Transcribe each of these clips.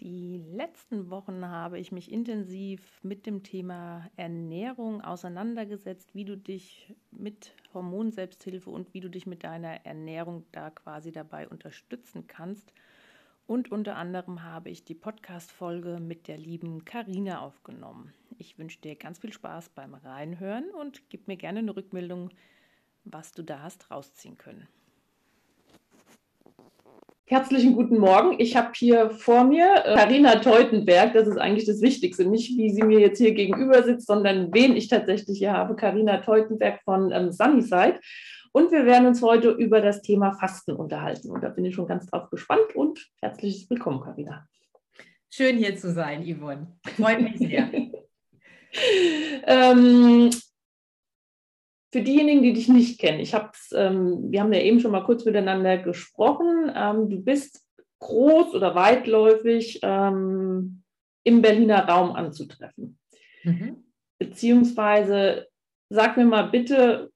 Die letzten Wochen habe ich mich intensiv mit dem Thema Ernährung auseinandergesetzt, wie du dich mit Hormonselbsthilfe und wie du dich mit deiner Ernährung da quasi dabei unterstützen kannst. Und unter anderem habe ich die Podcast-Folge mit der lieben Karina aufgenommen. Ich wünsche dir ganz viel Spaß beim Reinhören und gib mir gerne eine Rückmeldung, was du da hast rausziehen können. Herzlichen guten Morgen. Ich habe hier vor mir äh, Karina Teutenberg. Das ist eigentlich das Wichtigste. Nicht, wie sie mir jetzt hier gegenüber sitzt, sondern wen ich tatsächlich hier habe. Karina Teutenberg von ähm, Sunnyside. Und wir werden uns heute über das Thema Fasten unterhalten. Und da bin ich schon ganz drauf gespannt. Und herzliches Willkommen, Karina. Schön hier zu sein, Yvonne. Freut mich sehr. ähm, für diejenigen, die dich nicht kennen, ich hab's, ähm, wir haben ja eben schon mal kurz miteinander gesprochen. Ähm, du bist groß oder weitläufig ähm, im Berliner Raum anzutreffen. Mhm. Beziehungsweise sag mir mal bitte,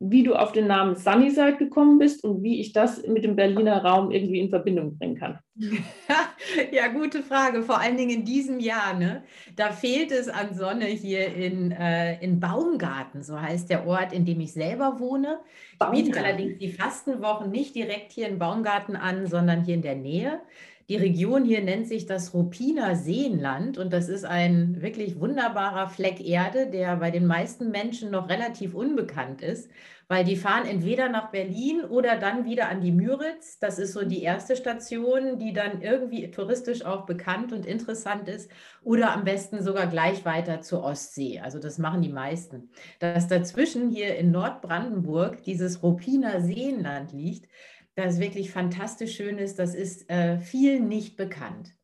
wie du auf den Namen Sunnyside gekommen bist und wie ich das mit dem Berliner Raum irgendwie in Verbindung bringen kann. ja, gute Frage. Vor allen Dingen in diesem Jahr. Ne? Da fehlt es an Sonne hier in, äh, in Baumgarten, so heißt der Ort, in dem ich selber wohne. Ich biete allerdings die Fastenwochen nicht direkt hier in Baumgarten an, sondern hier in der Nähe. Die Region hier nennt sich das Rupiner Seenland und das ist ein wirklich wunderbarer Fleck Erde, der bei den meisten Menschen noch relativ unbekannt ist, weil die fahren entweder nach Berlin oder dann wieder an die Müritz. Das ist so die erste Station, die dann irgendwie touristisch auch bekannt und interessant ist oder am besten sogar gleich weiter zur Ostsee. Also das machen die meisten. Dass dazwischen hier in Nordbrandenburg dieses Rupiner Seenland liegt, das wirklich fantastisch schön ist, das ist äh, vielen nicht bekannt.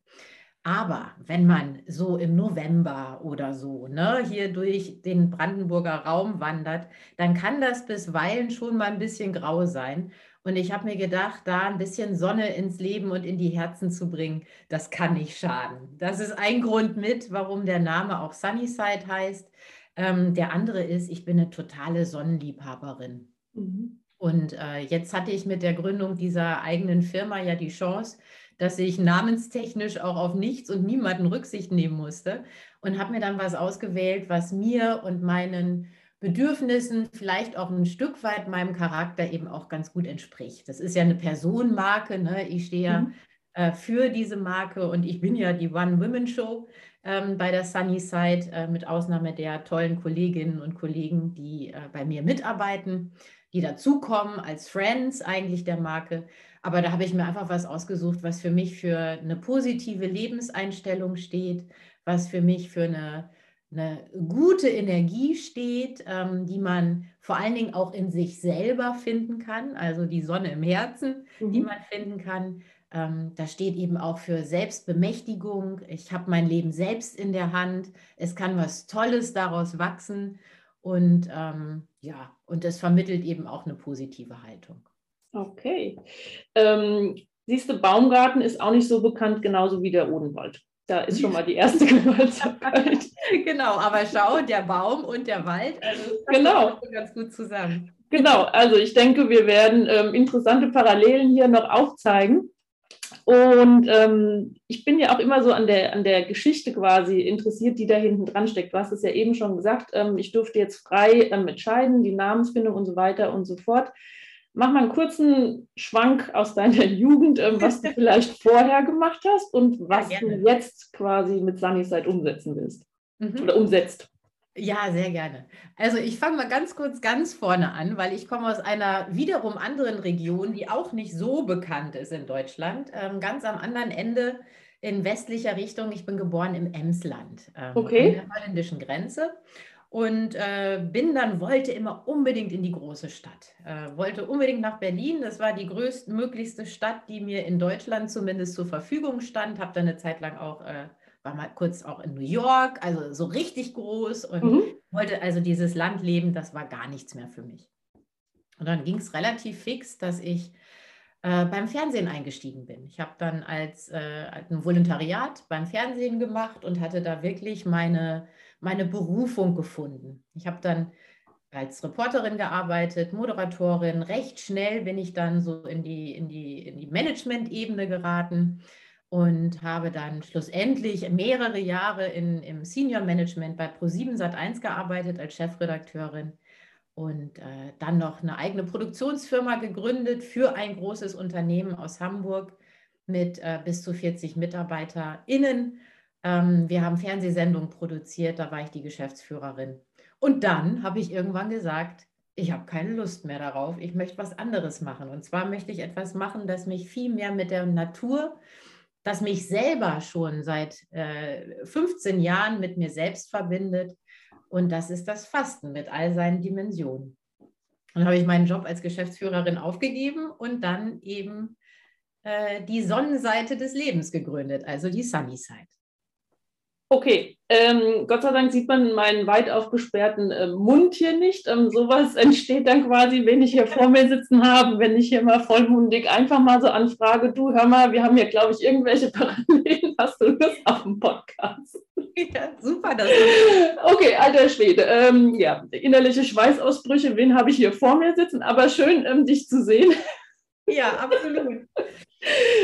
Aber wenn man so im November oder so ne, hier durch den Brandenburger Raum wandert, dann kann das bisweilen schon mal ein bisschen grau sein. Und ich habe mir gedacht, da ein bisschen Sonne ins Leben und in die Herzen zu bringen, das kann nicht schaden. Das ist ein Grund mit, warum der Name auch Sunnyside heißt. Ähm, der andere ist, ich bin eine totale Sonnenliebhaberin. Mhm. Und äh, jetzt hatte ich mit der Gründung dieser eigenen Firma ja die Chance, dass ich namenstechnisch auch auf nichts und niemanden Rücksicht nehmen musste und habe mir dann was ausgewählt, was mir und meinen Bedürfnissen, vielleicht auch ein Stück weit meinem Charakter eben auch ganz gut entspricht. Das ist ja eine Personenmarke, ne? ich stehe ja mhm. äh, für diese Marke und ich bin ja die One-Women-Show ähm, bei der Sunnyside, äh, mit Ausnahme der tollen Kolleginnen und Kollegen, die äh, bei mir mitarbeiten die dazukommen als Friends eigentlich der Marke. Aber da habe ich mir einfach was ausgesucht, was für mich für eine positive Lebenseinstellung steht, was für mich für eine, eine gute Energie steht, ähm, die man vor allen Dingen auch in sich selber finden kann, also die Sonne im Herzen, mhm. die man finden kann. Ähm, da steht eben auch für Selbstbemächtigung. Ich habe mein Leben selbst in der Hand. Es kann was Tolles daraus wachsen. Und ähm, ja, und das vermittelt eben auch eine positive Haltung. Okay. Ähm, siehst du, Baumgarten ist auch nicht so bekannt, genauso wie der Odenwald. Da ist schon mal die erste Gemeinsamkeit. genau, aber schau, der Baum und der Wald, also genau. ganz gut zusammen. Genau, also ich denke, wir werden ähm, interessante Parallelen hier noch aufzeigen. Und ähm, ich bin ja auch immer so an der, an der Geschichte quasi interessiert, die da hinten dran steckt. Du hast es ja eben schon gesagt, ähm, ich durfte jetzt frei ähm, entscheiden, die Namensfindung und so weiter und so fort. Mach mal einen kurzen Schwank aus deiner Jugend, ähm, was du vielleicht vorher gemacht hast und was ja, du jetzt quasi mit Sunnyside umsetzen willst mhm. oder umsetzt. Ja, sehr gerne. Also ich fange mal ganz kurz ganz vorne an, weil ich komme aus einer wiederum anderen Region, die auch nicht so bekannt ist in Deutschland, ähm, ganz am anderen Ende in westlicher Richtung. Ich bin geboren im Emsland, ähm, okay. an der holländischen Grenze und äh, bin dann, wollte immer unbedingt in die große Stadt, äh, wollte unbedingt nach Berlin. Das war die größtmöglichste Stadt, die mir in Deutschland zumindest zur Verfügung stand. Habe dann eine Zeit lang auch äh, war mal kurz auch in New York, also so richtig groß und mhm. wollte also dieses Land leben, das war gar nichts mehr für mich. Und dann ging es relativ fix, dass ich äh, beim Fernsehen eingestiegen bin. Ich habe dann als äh, ein Volontariat beim Fernsehen gemacht und hatte da wirklich meine, meine Berufung gefunden. Ich habe dann als Reporterin gearbeitet, Moderatorin. Recht schnell bin ich dann so in die, in die, in die Management-Ebene geraten und habe dann schlussendlich mehrere Jahre in, im Senior Management bei Pro7 Sat1 gearbeitet als Chefredakteurin und äh, dann noch eine eigene Produktionsfirma gegründet für ein großes Unternehmen aus Hamburg mit äh, bis zu 40 MitarbeiterInnen. Ähm, wir haben Fernsehsendungen produziert, da war ich die Geschäftsführerin. Und dann habe ich irgendwann gesagt, ich habe keine Lust mehr darauf, ich möchte was anderes machen. Und zwar möchte ich etwas machen, das mich viel mehr mit der Natur, das mich selber schon seit äh, 15 Jahren mit mir selbst verbindet. Und das ist das Fasten mit all seinen Dimensionen. Dann habe ich meinen Job als Geschäftsführerin aufgegeben und dann eben äh, die Sonnenseite des Lebens gegründet, also die Sunny Side. Okay, ähm, Gott sei Dank sieht man meinen weit aufgesperrten äh, Mund hier nicht. Ähm, sowas entsteht dann quasi, wenn ich hier vor mir sitzen habe, wenn ich hier mal vollmundig einfach mal so anfrage, du hör mal, wir haben hier, glaube ich, irgendwelche Parallelen, hast du Lust auf einen Podcast? Ja, super. Das okay, alter Schwede. Ähm, ja, innerliche Schweißausbrüche, wen habe ich hier vor mir sitzen? Aber schön, ähm, dich zu sehen. Ja, absolut.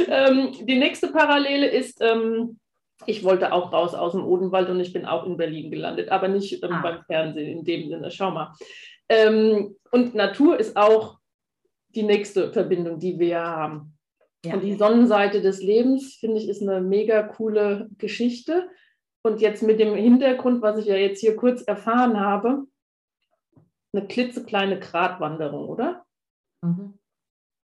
Ähm, die nächste Parallele ist, ähm, ich wollte auch raus aus dem Odenwald und ich bin auch in Berlin gelandet, aber nicht ähm, ah. beim Fernsehen in dem Sinne. Schau mal. Ähm, und Natur ist auch die nächste Verbindung, die wir haben. Ja. Und die Sonnenseite des Lebens, finde ich, ist eine mega coole Geschichte. Und jetzt mit dem Hintergrund, was ich ja jetzt hier kurz erfahren habe, eine klitzekleine Gratwanderung, oder? Mhm.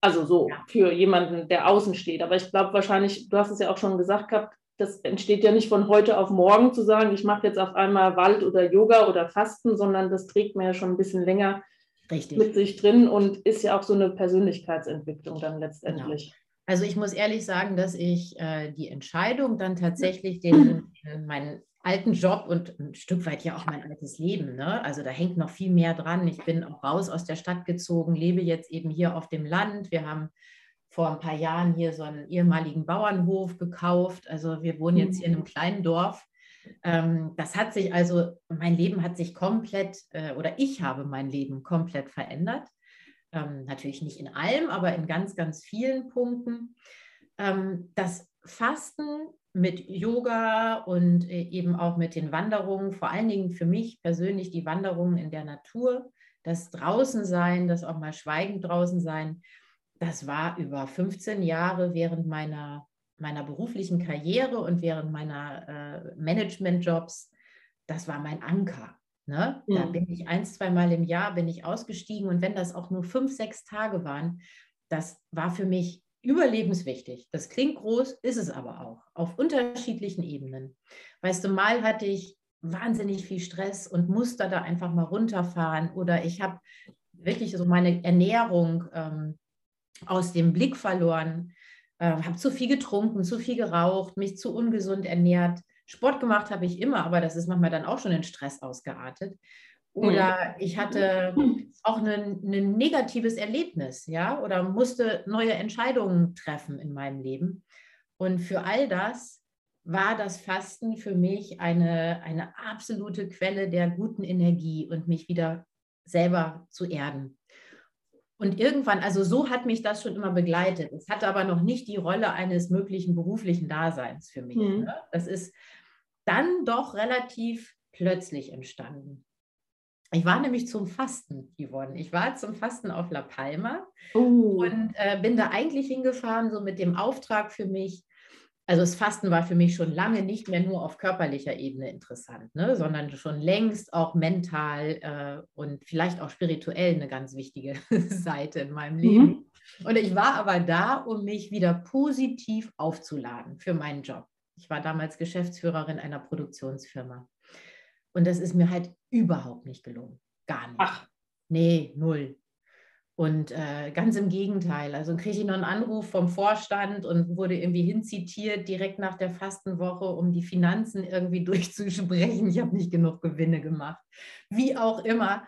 Also so ja. für jemanden, der außen steht. Aber ich glaube wahrscheinlich, du hast es ja auch schon gesagt gehabt, das entsteht ja nicht von heute auf morgen zu sagen, ich mache jetzt auf einmal Wald oder Yoga oder Fasten, sondern das trägt mir ja schon ein bisschen länger Richtig. mit sich drin und ist ja auch so eine Persönlichkeitsentwicklung dann letztendlich. Genau. Also ich muss ehrlich sagen, dass ich äh, die Entscheidung dann tatsächlich den, meinen alten Job und ein Stück weit ja auch mein altes Leben, ne? also da hängt noch viel mehr dran. Ich bin auch raus aus der Stadt gezogen, lebe jetzt eben hier auf dem Land. Wir haben vor ein paar Jahren hier so einen ehemaligen Bauernhof gekauft. Also wir wohnen jetzt hier in einem mhm. kleinen Dorf. Ähm, das hat sich also, mein Leben hat sich komplett, äh, oder ich habe mein Leben komplett verändert. Ähm, natürlich nicht in allem, aber in ganz, ganz vielen Punkten. Ähm, das Fasten mit Yoga und äh, eben auch mit den Wanderungen, vor allen Dingen für mich persönlich die Wanderungen in der Natur, das Draußensein, das auch mal schweigend draußen sein, das war über 15 Jahre während meiner, meiner beruflichen Karriere und während meiner äh, Managementjobs, das war mein Anker. Ne? Mhm. Da bin ich ein, zwei Mal im Jahr bin ich ausgestiegen und wenn das auch nur fünf, sechs Tage waren, das war für mich überlebenswichtig. Das klingt groß, ist es aber auch, auf unterschiedlichen Ebenen. Weißt du, mal hatte ich wahnsinnig viel Stress und musste da einfach mal runterfahren oder ich habe wirklich so meine Ernährung ähm, aus dem Blick verloren, äh, habe zu viel getrunken, zu viel geraucht, mich zu ungesund ernährt. Sport gemacht habe ich immer, aber das ist manchmal dann auch schon in Stress ausgeartet. Oder ich hatte auch ein negatives Erlebnis, ja, oder musste neue Entscheidungen treffen in meinem Leben. Und für all das war das Fasten für mich eine, eine absolute Quelle der guten Energie und mich wieder selber zu erden. Und irgendwann, also so hat mich das schon immer begleitet. Es hatte aber noch nicht die Rolle eines möglichen beruflichen Daseins für mich. Mhm. Ne? Das ist dann doch relativ plötzlich entstanden. Ich war nämlich zum Fasten, Yvonne. Ich war zum Fasten auf La Palma oh. und äh, bin da eigentlich hingefahren, so mit dem Auftrag für mich, also das Fasten war für mich schon lange nicht mehr nur auf körperlicher Ebene interessant, ne, sondern schon längst auch mental äh, und vielleicht auch spirituell eine ganz wichtige Seite in meinem Leben. Mhm. Und ich war aber da, um mich wieder positiv aufzuladen für meinen Job. Ich war damals Geschäftsführerin einer Produktionsfirma. Und das ist mir halt überhaupt nicht gelungen. Gar nicht. Ach. Nee, null. Und äh, ganz im Gegenteil. Also kriege ich noch einen Anruf vom Vorstand und wurde irgendwie hinzitiert direkt nach der Fastenwoche, um die Finanzen irgendwie durchzusprechen. Ich habe nicht genug Gewinne gemacht. Wie auch immer.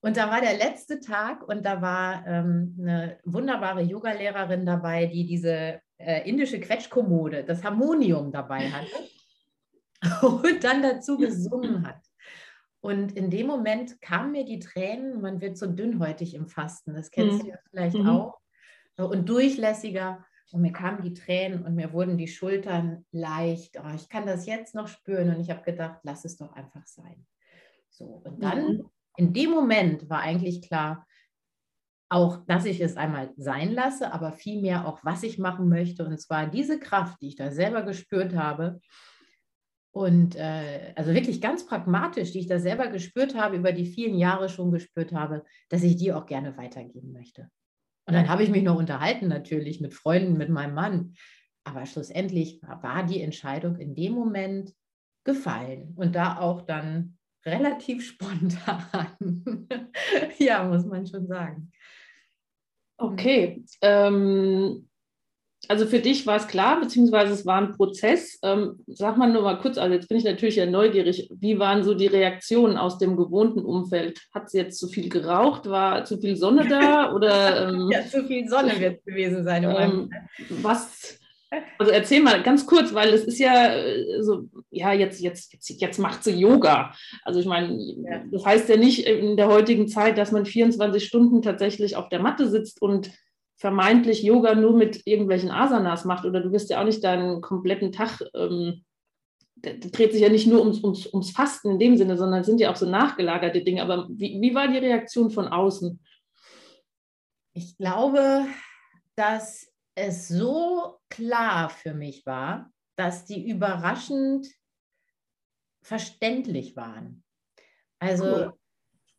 Und da war der letzte Tag und da war ähm, eine wunderbare Yogalehrerin dabei, die diese äh, indische Quetschkommode, das Harmonium dabei hatte und dann dazu gesungen hat. Und in dem Moment kamen mir die Tränen, man wird so dünnhäutig im Fasten, das kennst mhm. du ja vielleicht mhm. auch, und durchlässiger. und mir kamen die Tränen und mir wurden die Schultern leicht. Oh, ich kann das jetzt noch spüren und ich habe gedacht, lass es doch einfach sein. So, und dann mhm. in dem Moment war eigentlich klar, auch, dass ich es einmal sein lasse, aber vielmehr auch, was ich machen möchte. Und zwar diese Kraft, die ich da selber gespürt habe. Und äh, also wirklich ganz pragmatisch, die ich da selber gespürt habe, über die vielen Jahre schon gespürt habe, dass ich die auch gerne weitergeben möchte. Und dann habe ich mich noch unterhalten, natürlich mit Freunden, mit meinem Mann. Aber schlussendlich war die Entscheidung in dem Moment gefallen und da auch dann relativ spontan. ja, muss man schon sagen. Okay. Ähm, also für dich war es klar, beziehungsweise es war ein Prozess. Ähm, sag mal nur mal kurz, also jetzt bin ich natürlich ja neugierig, wie waren so die Reaktionen aus dem gewohnten Umfeld? Hat sie jetzt zu viel geraucht? War zu viel Sonne da? Oder, ähm, ja, zu viel Sonne wird es gewesen sein. Ähm, was, also erzähl mal ganz kurz, weil es ist ja äh, so, ja, jetzt, jetzt, jetzt, jetzt macht sie Yoga. Also ich meine, ja. das heißt ja nicht in der heutigen Zeit, dass man 24 Stunden tatsächlich auf der Matte sitzt und vermeintlich Yoga nur mit irgendwelchen Asanas macht. Oder du wirst ja auch nicht deinen kompletten Tag, ähm, dreht sich ja nicht nur ums, ums, ums Fasten in dem Sinne, sondern es sind ja auch so nachgelagerte Dinge. Aber wie, wie war die Reaktion von außen? Ich glaube, dass es so klar für mich war, dass die überraschend verständlich waren. Also, cool.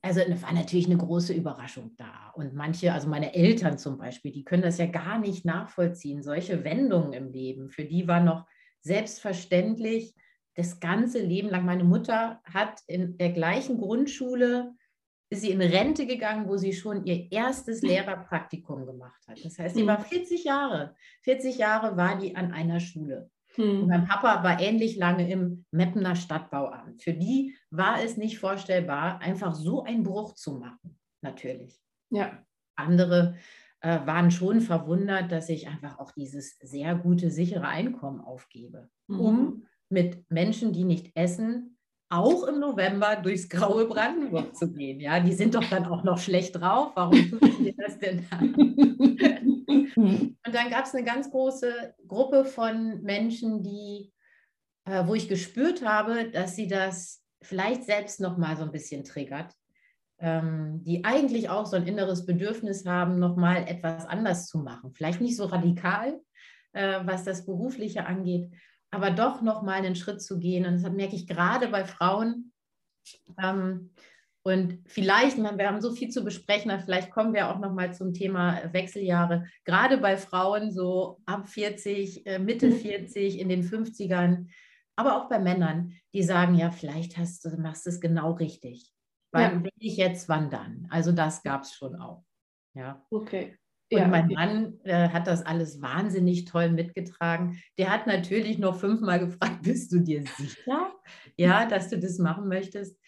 Also war natürlich eine große Überraschung da. Und manche, also meine Eltern zum Beispiel, die können das ja gar nicht nachvollziehen. Solche Wendungen im Leben, für die war noch selbstverständlich das ganze Leben lang. Meine Mutter hat in der gleichen Grundschule ist sie in Rente gegangen, wo sie schon ihr erstes Lehrerpraktikum gemacht hat. Das heißt, sie war 40 Jahre. 40 Jahre war die an einer Schule. Hm. mein Papa war ähnlich lange im Meppener Stadtbauamt. Für die war es nicht vorstellbar, einfach so einen Bruch zu machen, natürlich. Ja. Andere äh, waren schon verwundert, dass ich einfach auch dieses sehr gute, sichere Einkommen aufgebe, mhm. um mit Menschen, die nicht essen, auch im November durchs graue Brandenburg zu gehen. Ja, die sind doch dann auch noch schlecht drauf. Warum tun sie das denn dann? Und dann gab es eine ganz große Gruppe von Menschen, die, äh, wo ich gespürt habe, dass sie das vielleicht selbst noch mal so ein bisschen triggert, ähm, die eigentlich auch so ein inneres Bedürfnis haben, noch mal etwas anders zu machen. Vielleicht nicht so radikal, äh, was das Berufliche angeht, aber doch noch mal einen Schritt zu gehen. Und das merke ich gerade bei Frauen. Ähm, und vielleicht, wir haben so viel zu besprechen, vielleicht kommen wir auch noch mal zum Thema Wechseljahre. Gerade bei Frauen so ab 40, äh, Mitte 40, in den 50ern, aber auch bei Männern, die sagen, ja, vielleicht hast du, machst du es genau richtig. Wann ja. will ich jetzt, wann dann? Also das gab es schon auch. Ja. Okay. Und ja, mein okay. Mann äh, hat das alles wahnsinnig toll mitgetragen. Der hat natürlich noch fünfmal gefragt, bist du dir sicher, ja, dass du das machen möchtest?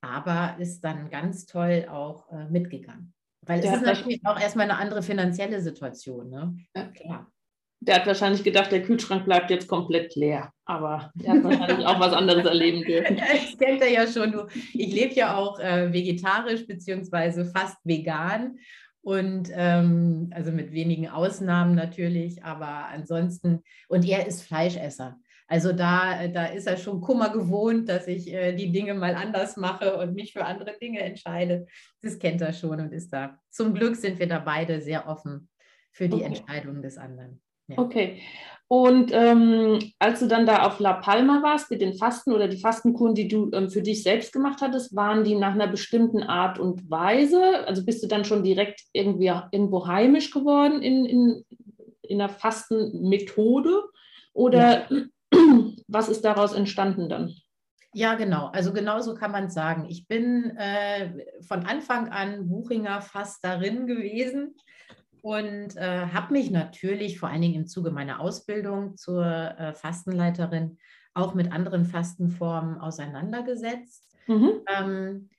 Aber ist dann ganz toll auch äh, mitgegangen. Weil der es ist natürlich auch erstmal eine andere finanzielle Situation. Ne? Ja, klar. Der hat wahrscheinlich gedacht, der Kühlschrank bleibt jetzt komplett leer. Aber der hat wahrscheinlich auch was anderes erleben dürfen. Das kennt er ja schon. Ich lebe ja auch äh, vegetarisch beziehungsweise fast vegan. Und ähm, also mit wenigen Ausnahmen natürlich, aber ansonsten, und er ist Fleischesser. Also da, da ist er schon Kummer gewohnt, dass ich äh, die Dinge mal anders mache und mich für andere Dinge entscheide. Das kennt er schon und ist da. Zum Glück sind wir da beide sehr offen für die okay. Entscheidungen des anderen. Ja. Okay. Und ähm, als du dann da auf La Palma warst mit den Fasten oder die Fastenkuren, die du ähm, für dich selbst gemacht hattest, waren die nach einer bestimmten Art und Weise? Also bist du dann schon direkt irgendwie irgendwo heimisch geworden in, in, in der Fastenmethode? Oder ja. was ist daraus entstanden dann? Ja, genau. Also genauso kann man es sagen. Ich bin äh, von Anfang an Buchinger Fasterin gewesen und äh, habe mich natürlich vor allen Dingen im Zuge meiner Ausbildung zur äh, Fastenleiterin auch mit anderen Fastenformen auseinandergesetzt. Mhm. Ähm,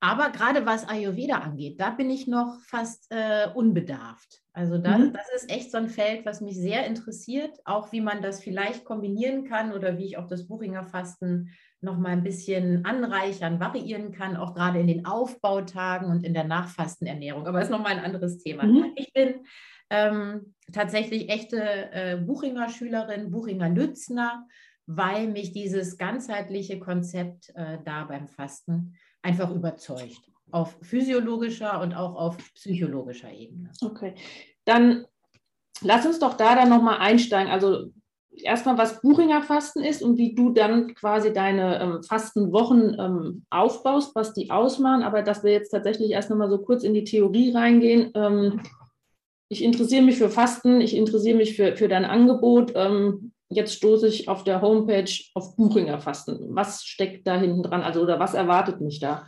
aber gerade was Ayurveda angeht, da bin ich noch fast äh, unbedarft. Also das, mhm. das ist echt so ein Feld, was mich sehr interessiert, auch wie man das vielleicht kombinieren kann oder wie ich auch das Buchinger Fasten noch mal ein bisschen anreichern, variieren kann, auch gerade in den Aufbautagen und in der Nachfastenernährung. Aber das ist noch mal ein anderes Thema. Mhm. Ich bin ähm, tatsächlich echte äh, Buchinger Schülerin, Buchinger Lützner, weil mich dieses ganzheitliche Konzept äh, da beim Fasten einfach überzeugt. Auf physiologischer und auch auf psychologischer Ebene. Okay. Dann lass uns doch da dann nochmal einsteigen. Also erstmal, was Buchinger Fasten ist und wie du dann quasi deine ähm, Fastenwochen ähm, aufbaust, was die ausmachen. Aber dass wir jetzt tatsächlich erst nochmal so kurz in die Theorie reingehen. Ähm, ich interessiere mich für Fasten, ich interessiere mich für, für dein Angebot. Ähm, jetzt stoße ich auf der Homepage auf Buchinger Fasten. Was steckt da hinten dran? Also, oder was erwartet mich da?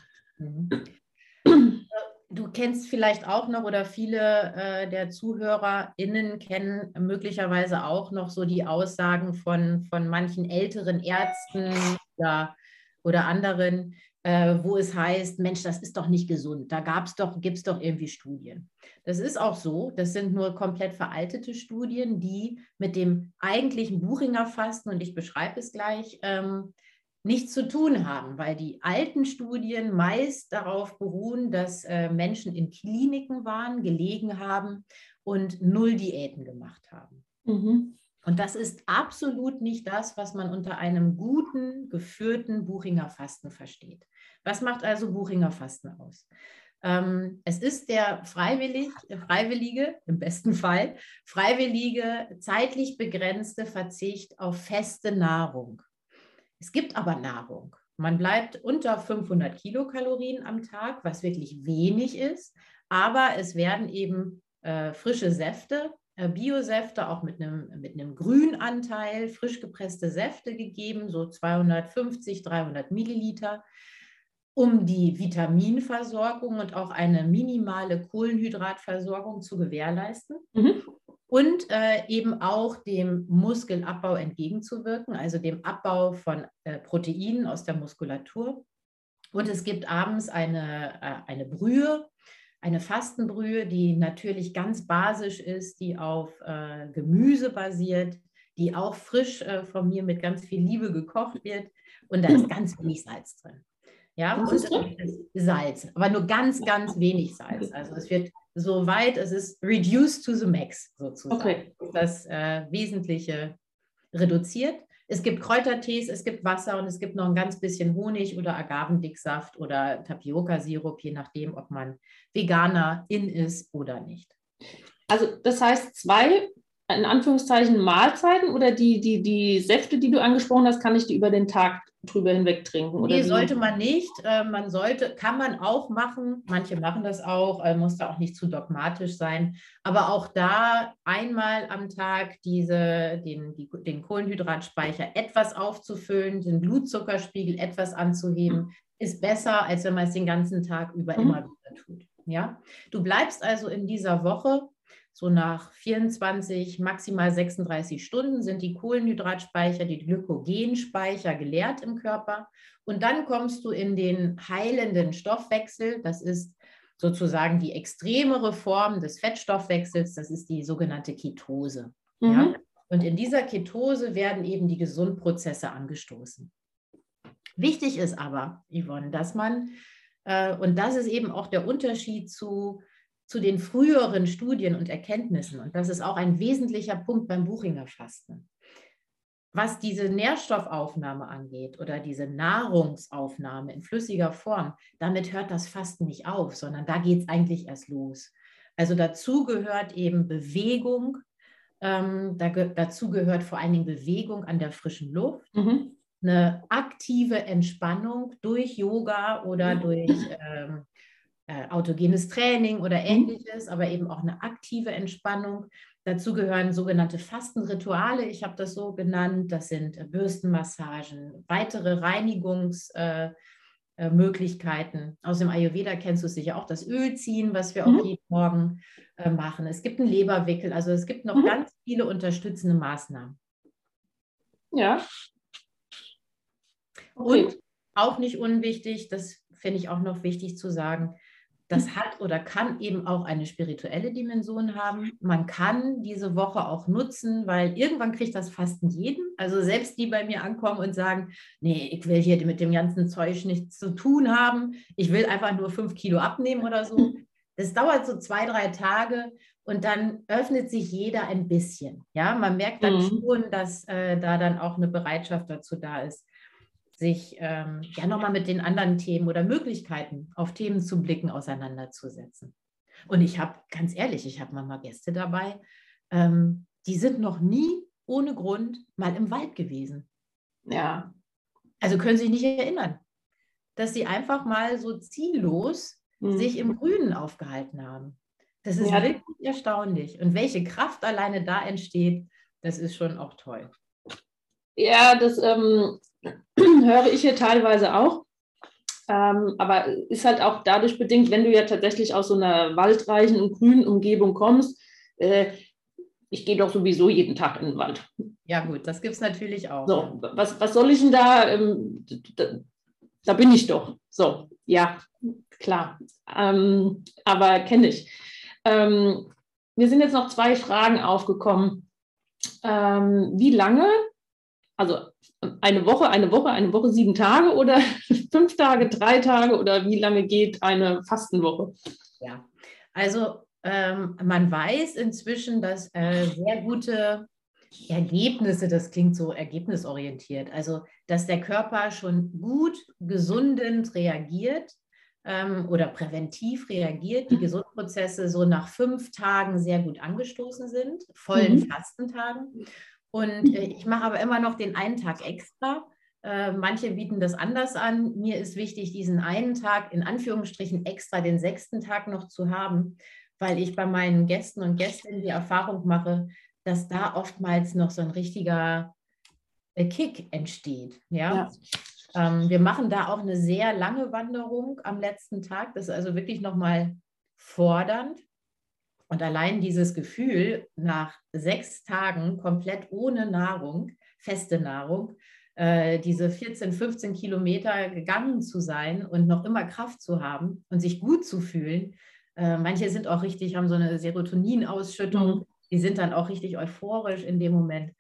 Du kennst vielleicht auch noch oder viele äh, der ZuhörerInnen kennen möglicherweise auch noch so die Aussagen von, von manchen älteren Ärzten oder, oder anderen, äh, wo es heißt, Mensch, das ist doch nicht gesund. Da gab's doch, gibt es doch irgendwie Studien. Das ist auch so. Das sind nur komplett veraltete Studien, die mit dem eigentlichen Buchinger Fasten, und ich beschreibe es gleich, ähm, nichts zu tun haben, weil die alten Studien meist darauf beruhen, dass äh, Menschen in Kliniken waren, gelegen haben und null Diäten gemacht haben. Mhm. Und das ist absolut nicht das, was man unter einem guten, geführten Buchinger Fasten versteht. Was macht also Buchinger Fasten aus? Ähm, es ist der freiwillig, freiwillige, im besten Fall, freiwillige, zeitlich begrenzte Verzicht auf feste Nahrung. Es gibt aber Nahrung. Man bleibt unter 500 Kilokalorien am Tag, was wirklich wenig ist, aber es werden eben äh, frische Säfte, äh, Biosäfte, auch mit einem, mit Grünanteil, frisch gepresste Säfte gegeben, so 250, 300 Milliliter, um die Vitaminversorgung und auch eine minimale Kohlenhydratversorgung zu gewährleisten. Mhm und äh, eben auch dem Muskelabbau entgegenzuwirken, also dem Abbau von äh, Proteinen aus der Muskulatur. Und es gibt abends eine, äh, eine Brühe, eine Fastenbrühe, die natürlich ganz basisch ist, die auf äh, Gemüse basiert, die auch frisch äh, von mir mit ganz viel Liebe gekocht wird. Und da ist ganz wenig Salz drin. Ja, und Salz, aber nur ganz, ganz wenig Salz. Also es wird so weit, es ist reduced to the max sozusagen. Okay. Das äh, Wesentliche reduziert. Es gibt Kräutertees, es gibt Wasser und es gibt noch ein ganz bisschen Honig oder Agavendicksaft oder Tapioca-Sirup, je nachdem, ob man Veganer in ist oder nicht. Also das heißt, zwei in Anführungszeichen Mahlzeiten oder die, die, die Säfte, die du angesprochen hast, kann ich die über den Tag drüber hinweg trinken? Oder nee, wie? sollte man nicht. Äh, man sollte, kann man auch machen. Manche machen das auch, äh, muss da auch nicht zu dogmatisch sein. Aber auch da einmal am Tag diese, den, die, den Kohlenhydratspeicher etwas aufzufüllen, den Blutzuckerspiegel etwas anzuheben, ist besser, als wenn man es den ganzen Tag über mhm. immer wieder tut. Ja? Du bleibst also in dieser Woche so nach 24, maximal 36 Stunden sind die Kohlenhydratspeicher, die Glykogenspeicher geleert im Körper. Und dann kommst du in den heilenden Stoffwechsel. Das ist sozusagen die extremere Form des Fettstoffwechsels. Das ist die sogenannte Ketose. Mhm. Ja? Und in dieser Ketose werden eben die Gesundprozesse angestoßen. Wichtig ist aber, Yvonne, dass man, äh, und das ist eben auch der Unterschied zu zu den früheren Studien und Erkenntnissen, und das ist auch ein wesentlicher Punkt beim Buchinger Fasten, was diese Nährstoffaufnahme angeht oder diese Nahrungsaufnahme in flüssiger Form, damit hört das Fasten nicht auf, sondern da geht es eigentlich erst los. Also dazu gehört eben Bewegung, ähm, da ge dazu gehört vor allen Dingen Bewegung an der frischen Luft, mhm. eine aktive Entspannung durch Yoga oder mhm. durch ähm, äh, autogenes Training oder mhm. ähnliches, aber eben auch eine aktive Entspannung. Dazu gehören sogenannte Fastenrituale, ich habe das so genannt. Das sind äh, Bürstenmassagen, weitere Reinigungsmöglichkeiten. Äh, Aus dem Ayurveda kennst du sicher auch das Ölziehen, was wir mhm. auch jeden Morgen äh, machen. Es gibt einen Leberwickel, also es gibt noch mhm. ganz viele unterstützende Maßnahmen. Ja. Okay. Und auch nicht unwichtig, das finde ich auch noch wichtig zu sagen, das hat oder kann eben auch eine spirituelle Dimension haben. Man kann diese Woche auch nutzen, weil irgendwann kriegt das fast jeden. Also selbst die bei mir ankommen und sagen, nee, ich will hier mit dem ganzen Zeug nichts zu tun haben. Ich will einfach nur fünf Kilo abnehmen oder so. Das dauert so zwei, drei Tage und dann öffnet sich jeder ein bisschen. Ja, man merkt dann mhm. schon, dass äh, da dann auch eine Bereitschaft dazu da ist, sich ähm, ja nochmal mit den anderen Themen oder Möglichkeiten auf Themen zu blicken, auseinanderzusetzen. Und ich habe, ganz ehrlich, ich habe mal Gäste dabei, ähm, die sind noch nie ohne Grund mal im Wald gewesen. Ja. Also können sich nicht erinnern, dass sie einfach mal so ziellos mhm. sich im Grünen aufgehalten haben. Das ist ja. wirklich erstaunlich. Und welche Kraft alleine da entsteht, das ist schon auch toll. Ja, das ähm, höre ich hier teilweise auch. Ähm, aber ist halt auch dadurch bedingt, wenn du ja tatsächlich aus so einer waldreichen und grünen Umgebung kommst, äh, ich gehe doch sowieso jeden Tag in den Wald. Ja, gut, das gibt es natürlich auch. So, was, was soll ich denn da, ähm, da? Da bin ich doch. So, ja, klar. Ähm, aber kenne ich. Ähm, mir sind jetzt noch zwei Fragen aufgekommen. Ähm, wie lange, also eine Woche, eine Woche, eine Woche, sieben Tage oder fünf Tage, drei Tage oder wie lange geht eine Fastenwoche? Ja, also ähm, man weiß inzwischen, dass äh, sehr gute Ergebnisse, das klingt so ergebnisorientiert, also dass der Körper schon gut, gesundend reagiert ähm, oder präventiv reagiert, die mhm. Gesundprozesse so nach fünf Tagen sehr gut angestoßen sind, vollen mhm. Fastentagen. Und äh, ich mache aber immer noch den einen Tag extra. Äh, manche bieten das anders an. Mir ist wichtig, diesen einen Tag in Anführungsstrichen extra den sechsten Tag noch zu haben, weil ich bei meinen Gästen und Gästinnen die Erfahrung mache, dass da oftmals noch so ein richtiger äh, Kick entsteht. Ja. ja. Ähm, wir machen da auch eine sehr lange Wanderung am letzten Tag. Das ist also wirklich nochmal fordernd. Und allein dieses Gefühl, nach sechs Tagen komplett ohne Nahrung, feste Nahrung, äh, diese 14, 15 Kilometer gegangen zu sein und noch immer Kraft zu haben und sich gut zu fühlen. Äh, manche sind auch richtig, haben so eine Serotoninausschüttung, mhm. die sind dann auch richtig euphorisch in dem Moment.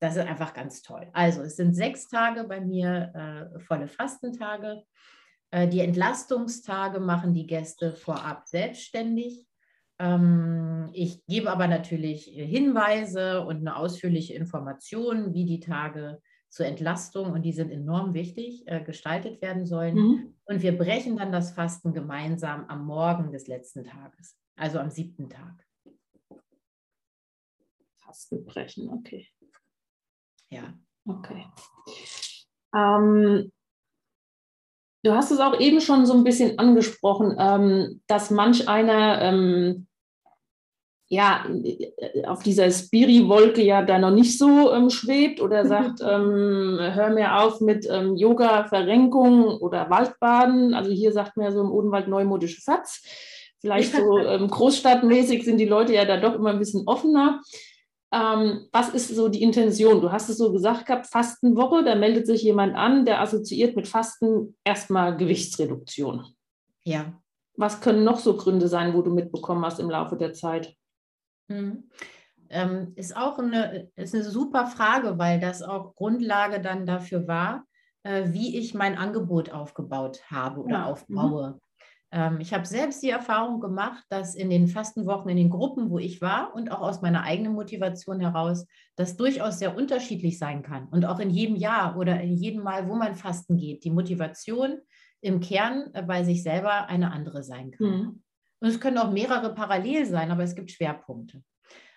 Das ist einfach ganz toll. Also es sind sechs Tage bei mir äh, volle Fastentage. Äh, die Entlastungstage machen die Gäste vorab selbstständig. Ähm, ich gebe aber natürlich Hinweise und eine ausführliche Information, wie die Tage zur Entlastung, und die sind enorm wichtig, äh, gestaltet werden sollen. Mhm. Und wir brechen dann das Fasten gemeinsam am Morgen des letzten Tages, also am siebten Tag. Fasten brechen, okay. Ja. Okay. Ähm, du hast es auch eben schon so ein bisschen angesprochen, ähm, dass manch einer ähm, ja auf dieser Spiri-Wolke ja da noch nicht so ähm, schwebt oder sagt, ähm, hör mir auf mit ähm, Yoga, Verrenkung oder Waldbaden. Also hier sagt man ja so im Odenwald neumodische Satz. Vielleicht so großstadtmäßig sind die Leute ja da doch immer ein bisschen offener. Ähm, was ist so die Intention? Du hast es so gesagt gehabt, Fastenwoche, da meldet sich jemand an, der assoziiert mit Fasten erstmal Gewichtsreduktion. Ja. Was können noch so Gründe sein, wo du mitbekommen hast im Laufe der Zeit? Hm. Ähm, ist auch eine, ist eine super Frage, weil das auch Grundlage dann dafür war, äh, wie ich mein Angebot aufgebaut habe oder ja. aufbaue. Mhm. Ähm, ich habe selbst die Erfahrung gemacht, dass in den Fastenwochen, in den Gruppen, wo ich war und auch aus meiner eigenen Motivation heraus, das durchaus sehr unterschiedlich sein kann. Und auch in jedem Jahr oder in jedem Mal, wo man fasten geht, die Motivation im Kern äh, bei sich selber eine andere sein kann. Mhm. Und es können auch mehrere parallel sein, aber es gibt Schwerpunkte.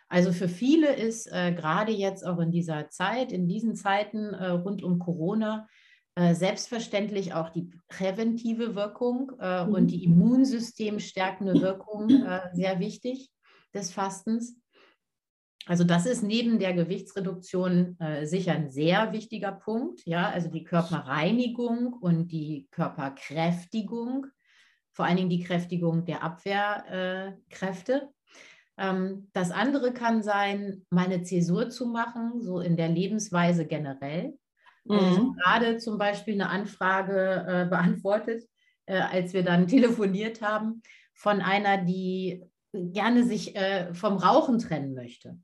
Also für viele ist äh, gerade jetzt auch in dieser Zeit, in diesen Zeiten äh, rund um Corona, äh, selbstverständlich auch die präventive Wirkung äh, mhm. und die immunsystemstärkende Wirkung äh, sehr wichtig des Fastens. Also das ist neben der Gewichtsreduktion äh, sicher ein sehr wichtiger Punkt. Ja, also die Körperreinigung und die Körperkräftigung, vor allen Dingen die Kräftigung der Abwehrkräfte. Ähm, das andere kann sein, mal eine Zäsur zu machen, so in der Lebensweise generell. Also ich habe mhm. gerade zum Beispiel eine Anfrage äh, beantwortet, äh, als wir dann telefoniert haben, von einer, die gerne sich äh, vom Rauchen trennen möchte.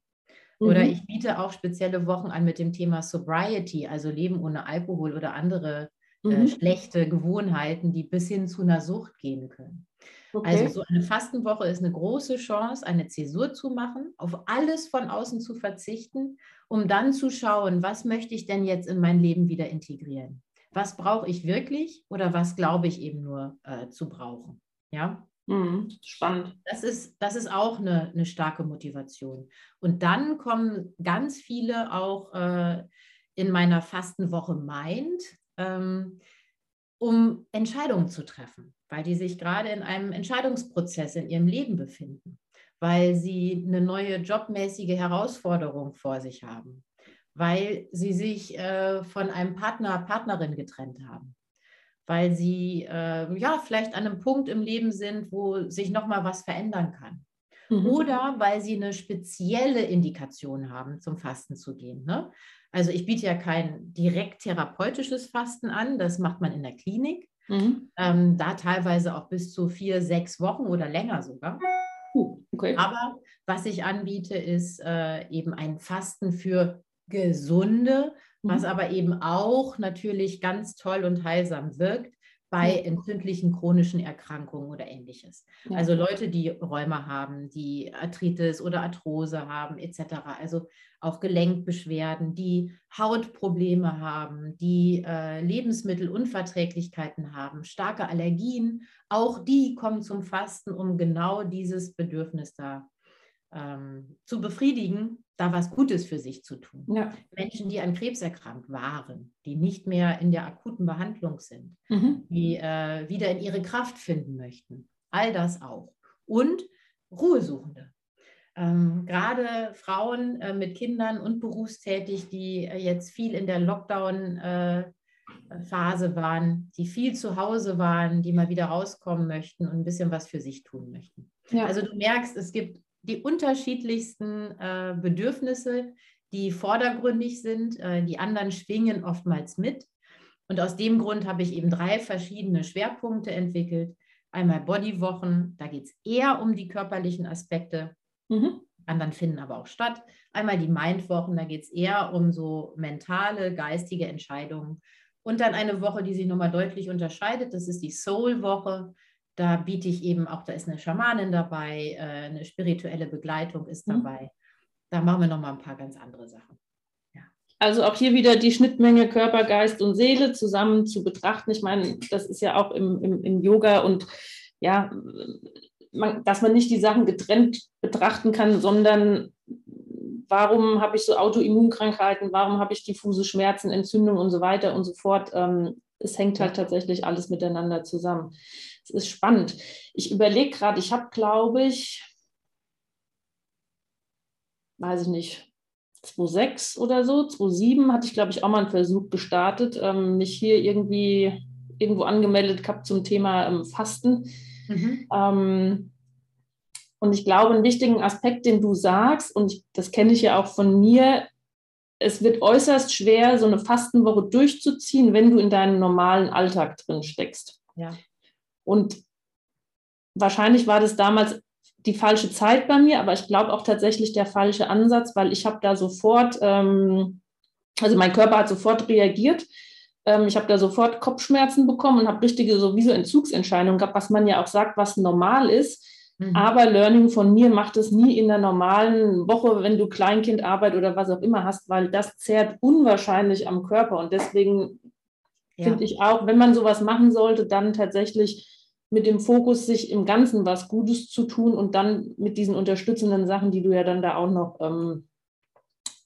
Oder mhm. ich biete auch spezielle Wochen an mit dem Thema Sobriety, also Leben ohne Alkohol oder andere äh, mhm. schlechte Gewohnheiten, die bis hin zu einer Sucht gehen können. Okay. Also so eine Fastenwoche ist eine große Chance, eine Zäsur zu machen, auf alles von außen zu verzichten, um dann zu schauen, was möchte ich denn jetzt in mein Leben wieder integrieren? Was brauche ich wirklich oder was glaube ich eben nur äh, zu brauchen? Ja. Mhm, spannend. Das ist, das ist auch eine, eine starke Motivation. Und dann kommen ganz viele auch äh, in meiner Fastenwoche Mind, ähm, um Entscheidungen zu treffen, weil die sich gerade in einem Entscheidungsprozess in ihrem Leben befinden, weil sie eine neue jobmäßige Herausforderung vor sich haben, weil sie sich äh, von einem Partner, Partnerin getrennt haben, weil sie äh, ja vielleicht an einem Punkt im Leben sind, wo sich noch mal was verändern kann. Mhm. Oder weil sie eine spezielle Indikation haben, zum Fasten zu gehen. Ne? Also ich biete ja kein direkt therapeutisches Fasten an, das macht man in der Klinik. Mhm. Ähm, da teilweise auch bis zu vier, sechs Wochen oder länger sogar. Uh, okay. Aber was ich anbiete, ist äh, eben ein Fasten für Gesunde, mhm. was aber eben auch natürlich ganz toll und heilsam wirkt, bei entzündlichen chronischen Erkrankungen oder ähnliches. Ja. Also Leute, die Rheuma haben, die Arthritis oder Arthrose haben, etc. Also auch Gelenkbeschwerden, die Hautprobleme haben, die äh, Lebensmittelunverträglichkeiten haben, starke Allergien, auch die kommen zum Fasten, um genau dieses Bedürfnis da ähm, zu befriedigen, da was Gutes für sich zu tun. Ja. Menschen, die an Krebs erkrankt waren, die nicht mehr in der akuten Behandlung sind, mhm. die äh, wieder in ihre Kraft finden möchten. All das auch. Und Ruhesuchende. Ähm, Gerade Frauen äh, mit Kindern und berufstätig, die äh, jetzt viel in der Lockdown-Phase äh, waren, die viel zu Hause waren, die mal wieder rauskommen möchten und ein bisschen was für sich tun möchten. Ja. Also du merkst, es gibt die unterschiedlichsten äh, Bedürfnisse, die vordergründig sind. Äh, die anderen schwingen oftmals mit. Und aus dem Grund habe ich eben drei verschiedene Schwerpunkte entwickelt. Einmal Bodywochen, da geht es eher um die körperlichen Aspekte. Mhm. Anderen finden aber auch statt. Einmal die Mindwochen, da geht es eher um so mentale, geistige Entscheidungen. Und dann eine Woche, die sich nochmal deutlich unterscheidet, das ist die Soul-Woche. Da biete ich eben auch, da ist eine Schamanin dabei, äh, eine spirituelle Begleitung ist mhm. dabei. Mhm. Da machen wir nochmal ein paar ganz andere Sachen. Ja. Also auch hier wieder die Schnittmenge Körper, Geist und Seele zusammen zu betrachten. Ich meine, das ist ja auch im, im, im Yoga und ja, man, dass man nicht die Sachen getrennt betrachten kann, sondern warum habe ich so Autoimmunkrankheiten, warum habe ich diffuse Schmerzen, Entzündungen und so weiter und so fort. Ähm, es hängt halt tatsächlich alles miteinander zusammen. Es ist spannend. Ich überlege gerade, ich habe, glaube ich, weiß ich nicht, 2006 oder so, 2007 hatte ich, glaube ich, auch mal einen Versuch gestartet, ähm, mich hier irgendwie irgendwo angemeldet gehabt zum Thema ähm, Fasten. Mhm. Ähm, und ich glaube, einen wichtigen Aspekt, den du sagst, und ich, das kenne ich ja auch von mir, es wird äußerst schwer, so eine Fastenwoche durchzuziehen, wenn du in deinem normalen Alltag drin steckst. Ja. Und wahrscheinlich war das damals die falsche Zeit bei mir, aber ich glaube auch tatsächlich der falsche Ansatz, weil ich habe da sofort, ähm, also mein Körper hat sofort reagiert. Ähm, ich habe da sofort Kopfschmerzen bekommen und habe richtige sowieso Entzugsentscheidungen gehabt, was man ja auch sagt, was normal ist. Mhm. Aber Learning von mir macht es nie in der normalen Woche, wenn du Kleinkindarbeit oder was auch immer hast, weil das zehrt unwahrscheinlich am Körper. Und deswegen ja. finde ich auch, wenn man sowas machen sollte, dann tatsächlich mit dem Fokus, sich im Ganzen was Gutes zu tun und dann mit diesen unterstützenden Sachen, die du ja dann da auch noch ähm,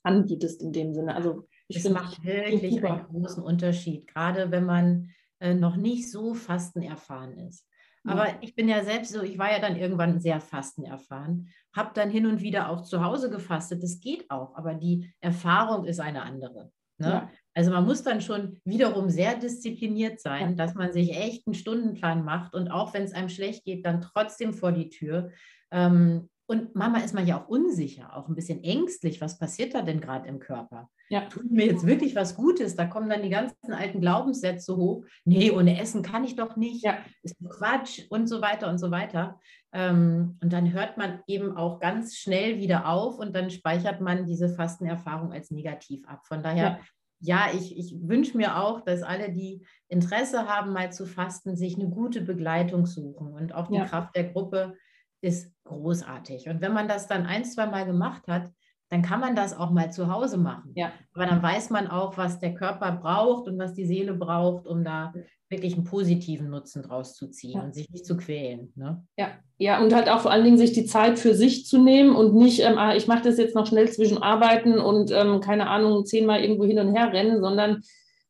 anbietest in dem Sinne. Also ich das macht wirklich einen großen Unterschied, gerade wenn man äh, noch nicht so fastenerfahren ist. Aber ja. ich bin ja selbst so, ich war ja dann irgendwann sehr fastenerfahren, habe dann hin und wieder auch zu Hause gefastet. Das geht auch, aber die Erfahrung ist eine andere. Ne? Ja. Also man muss dann schon wiederum sehr diszipliniert sein, dass man sich echt einen Stundenplan macht und auch wenn es einem schlecht geht, dann trotzdem vor die Tür. Ähm, und manchmal ist man ja auch unsicher, auch ein bisschen ängstlich. Was passiert da denn gerade im Körper? Ja. Tut mir jetzt wirklich was Gutes? Da kommen dann die ganzen alten Glaubenssätze hoch. Nee, ohne Essen kann ich doch nicht. Ja. Ist Quatsch und so weiter und so weiter. Ähm, und dann hört man eben auch ganz schnell wieder auf und dann speichert man diese Fastenerfahrung als negativ ab. Von daher ja ja, ich, ich wünsche mir auch, dass alle, die Interesse haben, mal zu fasten, sich eine gute Begleitung suchen. Und auch die ja. Kraft der Gruppe ist großartig. Und wenn man das dann ein, zwei Mal gemacht hat, dann kann man das auch mal zu Hause machen. Ja. Aber dann weiß man auch, was der Körper braucht und was die Seele braucht, um da wirklich einen positiven Nutzen draus zu ziehen ja. und sich nicht zu quälen. Ne? Ja. ja, und halt auch vor allen Dingen sich die Zeit für sich zu nehmen und nicht, ähm, ah, ich mache das jetzt noch schnell zwischen Arbeiten und ähm, keine Ahnung, zehnmal irgendwo hin und her rennen, sondern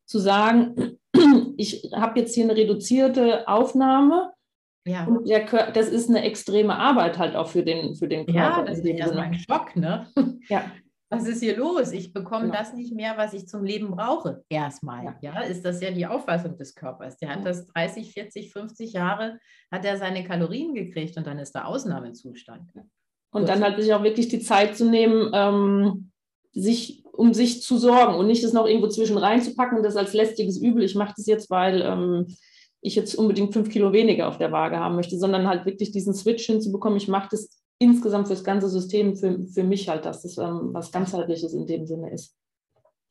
zu sagen, ich habe jetzt hier eine reduzierte Aufnahme ja. Und der, das ist eine extreme Arbeit halt auch für den, für den Körper. Ja, das ist erstmal ein Schock, ne? Ja. Was ist hier los? Ich bekomme genau. das nicht mehr, was ich zum Leben brauche. Erstmal, ja. ja. ist das ja die Auffassung des Körpers. Der hat das 30, 40, 50 Jahre, hat er seine Kalorien gekriegt und dann ist der Ausnahmezustand. Und dann halt sich auch wirklich die Zeit zu nehmen, ähm, sich um sich zu sorgen und nicht das noch irgendwo zwischen reinzupacken und das als lästiges Übel. Ich mache das jetzt, weil ähm, ich jetzt unbedingt fünf Kilo weniger auf der Waage haben möchte, sondern halt wirklich diesen Switch hinzubekommen. Ich mache das insgesamt für das ganze System, für, für mich halt, dass das ähm, was ganzheitliches in dem Sinne ist.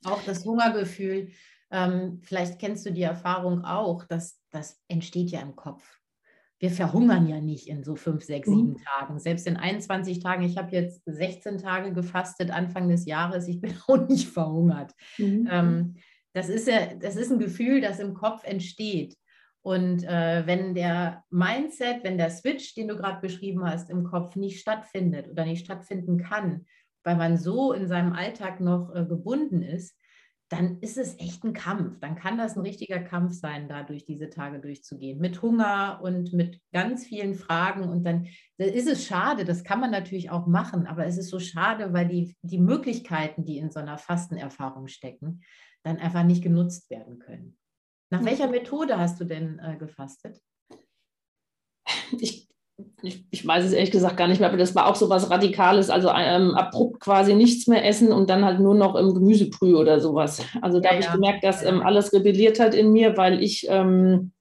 Auch das Hungergefühl, ähm, vielleicht kennst du die Erfahrung auch, dass das entsteht ja im Kopf. Wir verhungern ja nicht in so fünf, sechs, mhm. sieben Tagen. Selbst in 21 Tagen, ich habe jetzt 16 Tage gefastet Anfang des Jahres, ich bin auch nicht verhungert. Mhm. Ähm, das, ist ja, das ist ein Gefühl, das im Kopf entsteht. Und äh, wenn der Mindset, wenn der Switch, den du gerade beschrieben hast, im Kopf nicht stattfindet oder nicht stattfinden kann, weil man so in seinem Alltag noch äh, gebunden ist, dann ist es echt ein Kampf. Dann kann das ein richtiger Kampf sein, da durch diese Tage durchzugehen. Mit Hunger und mit ganz vielen Fragen. Und dann, dann ist es schade, das kann man natürlich auch machen, aber es ist so schade, weil die, die Möglichkeiten, die in so einer Fastenerfahrung stecken, dann einfach nicht genutzt werden können. Nach welcher Methode hast du denn äh, gefastet? Ich, ich, ich, weiß es ehrlich gesagt gar nicht mehr, aber das war auch so was Radikales, also ähm, abrupt quasi nichts mehr essen und dann halt nur noch im Gemüsebrühe oder sowas. Also da ja, habe ich gemerkt, dass ähm, alles rebelliert hat in mir, weil ich ähm,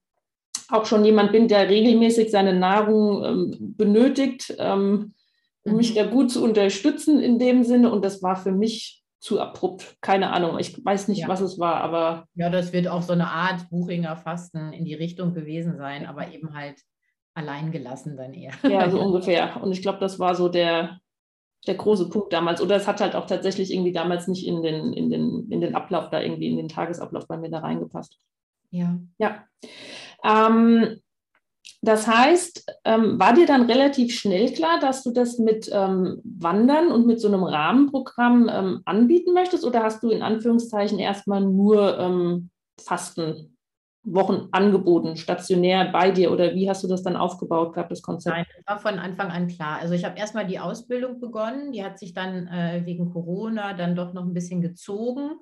auch schon jemand bin, der regelmäßig seine Nahrung ähm, benötigt, ähm, um mich mhm. da gut zu unterstützen in dem Sinne. Und das war für mich zu abrupt. Keine Ahnung, ich weiß nicht, ja. was es war, aber. Ja, das wird auch so eine Art Buchinger Fasten in die Richtung gewesen sein, aber eben halt allein gelassen dann eher. Ja, so ungefähr. Und ich glaube, das war so der, der große Punkt damals. Oder es hat halt auch tatsächlich irgendwie damals nicht in den, in den, in den Ablauf da irgendwie, in den Tagesablauf bei mir da reingepasst. Ja. Ja. Ähm, das heißt, ähm, war dir dann relativ schnell klar, dass du das mit ähm, Wandern und mit so einem Rahmenprogramm ähm, anbieten möchtest oder hast du in Anführungszeichen erstmal nur ähm, Fastenwochen angeboten, stationär bei dir oder wie hast du das dann aufgebaut gehabt, das Konzept? Nein, das war von Anfang an klar. Also ich habe erstmal die Ausbildung begonnen, die hat sich dann äh, wegen Corona dann doch noch ein bisschen gezogen.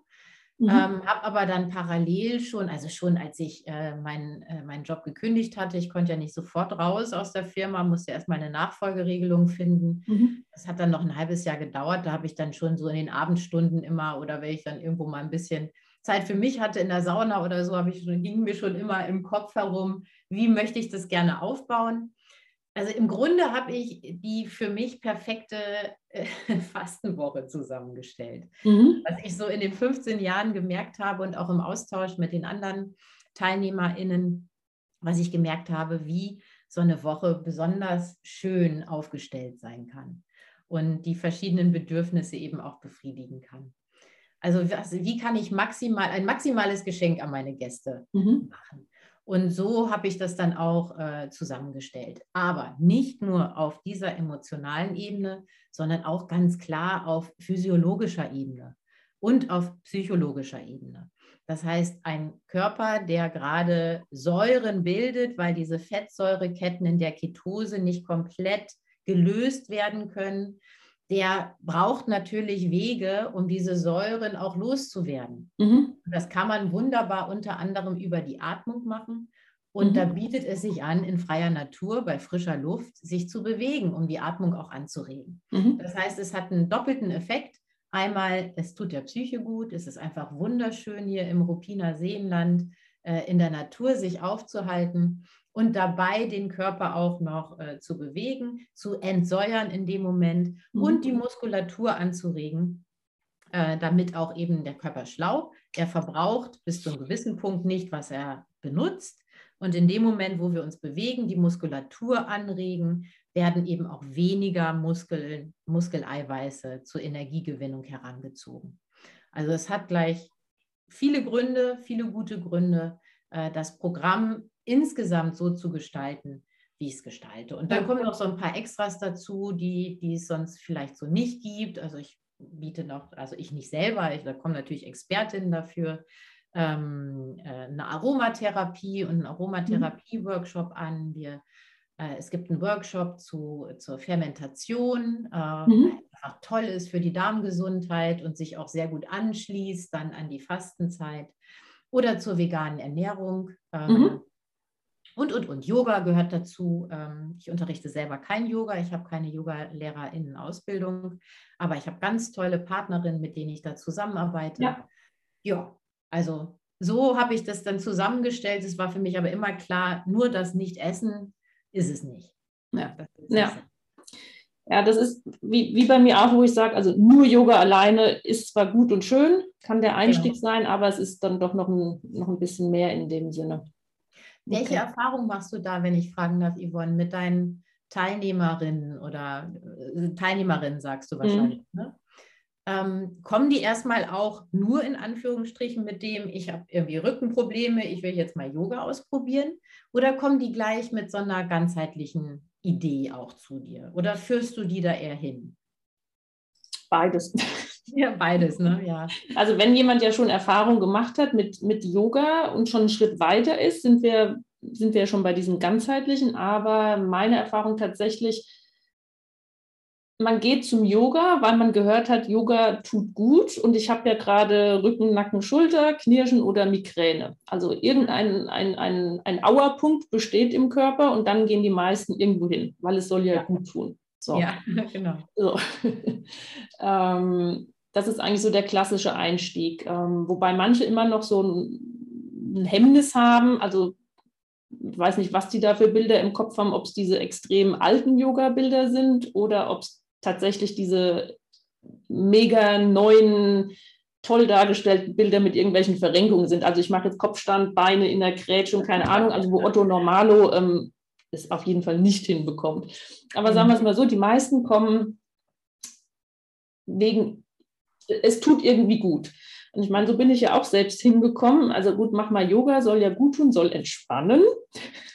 Mhm. Ähm, habe aber dann parallel schon, also schon als ich äh, mein, äh, meinen Job gekündigt hatte, ich konnte ja nicht sofort raus aus der Firma, musste erstmal eine Nachfolgeregelung finden. Mhm. Das hat dann noch ein halbes Jahr gedauert. Da habe ich dann schon so in den Abendstunden immer oder wenn ich dann irgendwo mal ein bisschen Zeit für mich hatte in der Sauna oder so, ich schon, ging mir schon immer im Kopf herum, wie möchte ich das gerne aufbauen. Also im Grunde habe ich die für mich perfekte äh, Fastenwoche zusammengestellt. Mhm. Was ich so in den 15 Jahren gemerkt habe und auch im Austausch mit den anderen TeilnehmerInnen, was ich gemerkt habe, wie so eine Woche besonders schön aufgestellt sein kann und die verschiedenen Bedürfnisse eben auch befriedigen kann. Also was, wie kann ich maximal ein maximales Geschenk an meine Gäste mhm. machen? Und so habe ich das dann auch äh, zusammengestellt. Aber nicht nur auf dieser emotionalen Ebene, sondern auch ganz klar auf physiologischer Ebene und auf psychologischer Ebene. Das heißt, ein Körper, der gerade Säuren bildet, weil diese Fettsäureketten in der Ketose nicht komplett gelöst werden können, der braucht natürlich Wege, um diese Säuren auch loszuwerden. Mhm. Das kann man wunderbar unter anderem über die Atmung machen. Und mhm. da bietet es sich an, in freier Natur, bei frischer Luft, sich zu bewegen, um die Atmung auch anzuregen. Mhm. Das heißt, es hat einen doppelten Effekt. Einmal, es tut der Psyche gut, es ist einfach wunderschön hier im Ruppiner Seenland äh, in der Natur sich aufzuhalten und dabei den Körper auch noch äh, zu bewegen, zu entsäuern in dem Moment mhm. und die Muskulatur anzuregen. äh, damit auch eben der Körper schlau. Er verbraucht bis zu einem gewissen Punkt nicht, was er benutzt. Und in dem Moment, wo wir uns bewegen, die Muskulatur anregen, werden eben auch weniger Muskeln, Muskeleiweiße zur Energiegewinnung herangezogen. Also es hat gleich viele Gründe, viele gute Gründe, äh, das Programm insgesamt so zu gestalten, wie ich es gestalte. Und dann kommen noch so ein paar Extras dazu, die, die es sonst vielleicht so nicht gibt. Also ich biete noch, also ich nicht selber, ich, da kommen natürlich Expertinnen dafür, ähm, äh, eine Aromatherapie und einen Aromatherapie-Workshop an. Wir, äh, es gibt einen Workshop zu, zur Fermentation, äh, mhm. einfach toll ist für die Darmgesundheit und sich auch sehr gut anschließt dann an die Fastenzeit oder zur veganen Ernährung. Ähm, mhm. Und, und, und. Yoga gehört dazu. Ähm, ich unterrichte selber kein Yoga. Ich habe keine Yoga-LehrerInnen-Ausbildung. Aber ich habe ganz tolle Partnerinnen, mit denen ich da zusammenarbeite. Ja, ja also so habe ich das dann zusammengestellt. Es war für mich aber immer klar, nur das Nicht-Essen ist es nicht. Ja. ja. Ja, das ist wie, wie bei mir auch, wo ich sage, also nur Yoga alleine ist zwar gut und schön, kann der Einstieg genau. sein, aber es ist dann doch noch ein, noch ein bisschen mehr in dem Sinne. Welche okay. Erfahrung machst du da, wenn ich fragen darf, Yvonne, mit deinen Teilnehmerinnen oder äh, Teilnehmerinnen sagst du mhm. wahrscheinlich, mhm. ne? ähm, kommen die erstmal auch nur in Anführungsstrichen mit dem, ich habe irgendwie Rückenprobleme, ich will jetzt mal Yoga ausprobieren? Oder kommen die gleich mit so einer ganzheitlichen Idee auch zu dir? Oder führst du die da eher hin? Beides. Ja, beides, ne? Ja. Also wenn jemand ja schon Erfahrung gemacht hat mit, mit Yoga und schon einen Schritt weiter ist, sind wir, sind wir schon bei diesem ganzheitlichen. Aber meine Erfahrung tatsächlich, man geht zum Yoga, weil man gehört hat, Yoga tut gut und ich habe ja gerade Rücken, Nacken, Schulter, Knirschen oder Migräne. Also irgendein ein, ein, ein Auerpunkt besteht im Körper und dann gehen die meisten irgendwo hin, weil es soll ja, ja. gut tun. So. Ja, genau. So. ähm, das ist eigentlich so der klassische Einstieg. Ähm, wobei manche immer noch so ein, ein Hemmnis haben, also ich weiß nicht, was die da für Bilder im Kopf haben, ob es diese extrem alten Yoga-Bilder sind oder ob es tatsächlich diese mega neuen, toll dargestellten Bilder mit irgendwelchen Verrenkungen sind. Also ich mache jetzt Kopfstand, Beine in der Grätschung, keine Ahnung, also wo Otto Normalo ähm, es auf jeden Fall nicht hinbekommt. Aber sagen wir es mal so, die meisten kommen wegen, es tut irgendwie gut. Und ich meine, so bin ich ja auch selbst hingekommen. Also gut, mach mal Yoga, soll ja gut tun, soll entspannen.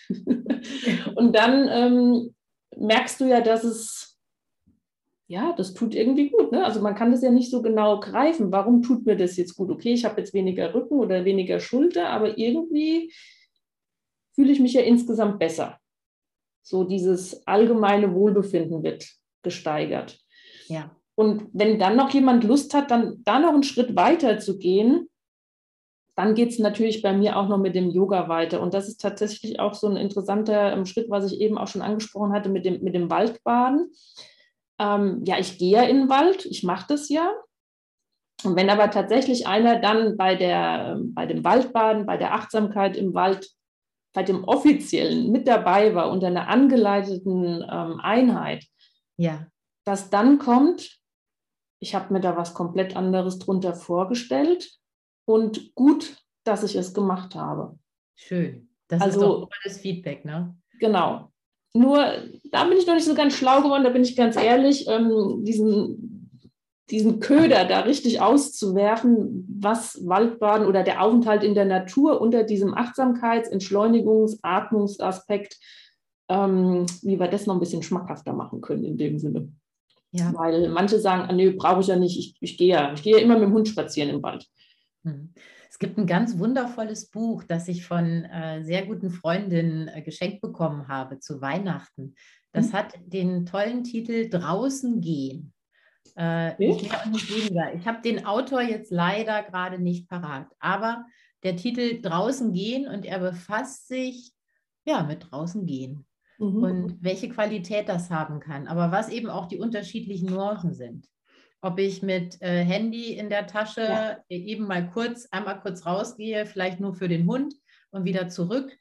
Und dann ähm, merkst du ja, dass es ja, das tut irgendwie gut. Ne? Also man kann das ja nicht so genau greifen. Warum tut mir das jetzt gut? Okay, ich habe jetzt weniger Rücken oder weniger Schulter, aber irgendwie fühle ich mich ja insgesamt besser. So dieses allgemeine Wohlbefinden wird gesteigert. Ja. Und wenn dann noch jemand Lust hat, dann da noch einen Schritt weiter zu gehen, dann geht es natürlich bei mir auch noch mit dem Yoga weiter. Und das ist tatsächlich auch so ein interessanter ähm, Schritt, was ich eben auch schon angesprochen hatte mit dem, mit dem Waldbaden ähm, ja, ich gehe ja in den Wald, ich mache das ja. Und wenn aber tatsächlich einer dann bei, der, bei dem Waldbaden, bei der Achtsamkeit im Wald, bei dem offiziellen mit dabei war, unter einer angeleiteten ähm, Einheit, ja. dass dann kommt, ich habe mir da was komplett anderes drunter vorgestellt und gut, dass ich es gemacht habe. Schön. Das also, ist doch tolles Feedback, ne? Genau. Nur, da bin ich noch nicht so ganz schlau geworden, da bin ich ganz ehrlich, ähm, diesen, diesen Köder da richtig auszuwerfen, was Waldbaden oder der Aufenthalt in der Natur unter diesem Achtsamkeits-, Entschleunigungs-, Atmungsaspekt, ähm, wie wir das noch ein bisschen schmackhafter machen können in dem Sinne. Ja. Weil manche sagen, ah, nee, brauche ich ja nicht, ich, ich gehe ja, ich gehe ja immer mit dem Hund spazieren im Wald. Hm. Es gibt ein ganz wundervolles Buch, das ich von äh, sehr guten Freundinnen äh, geschenkt bekommen habe zu Weihnachten. Das mhm. hat den tollen Titel Draußen gehen. Äh, weniger. Ich habe den Autor jetzt leider gerade nicht parat, aber der Titel Draußen gehen und er befasst sich ja mit draußen gehen mhm. und welche Qualität das haben kann, aber was eben auch die unterschiedlichen Nuancen sind ob ich mit äh, Handy in der Tasche ja. eben mal kurz, einmal kurz rausgehe, vielleicht nur für den Hund und wieder zurück.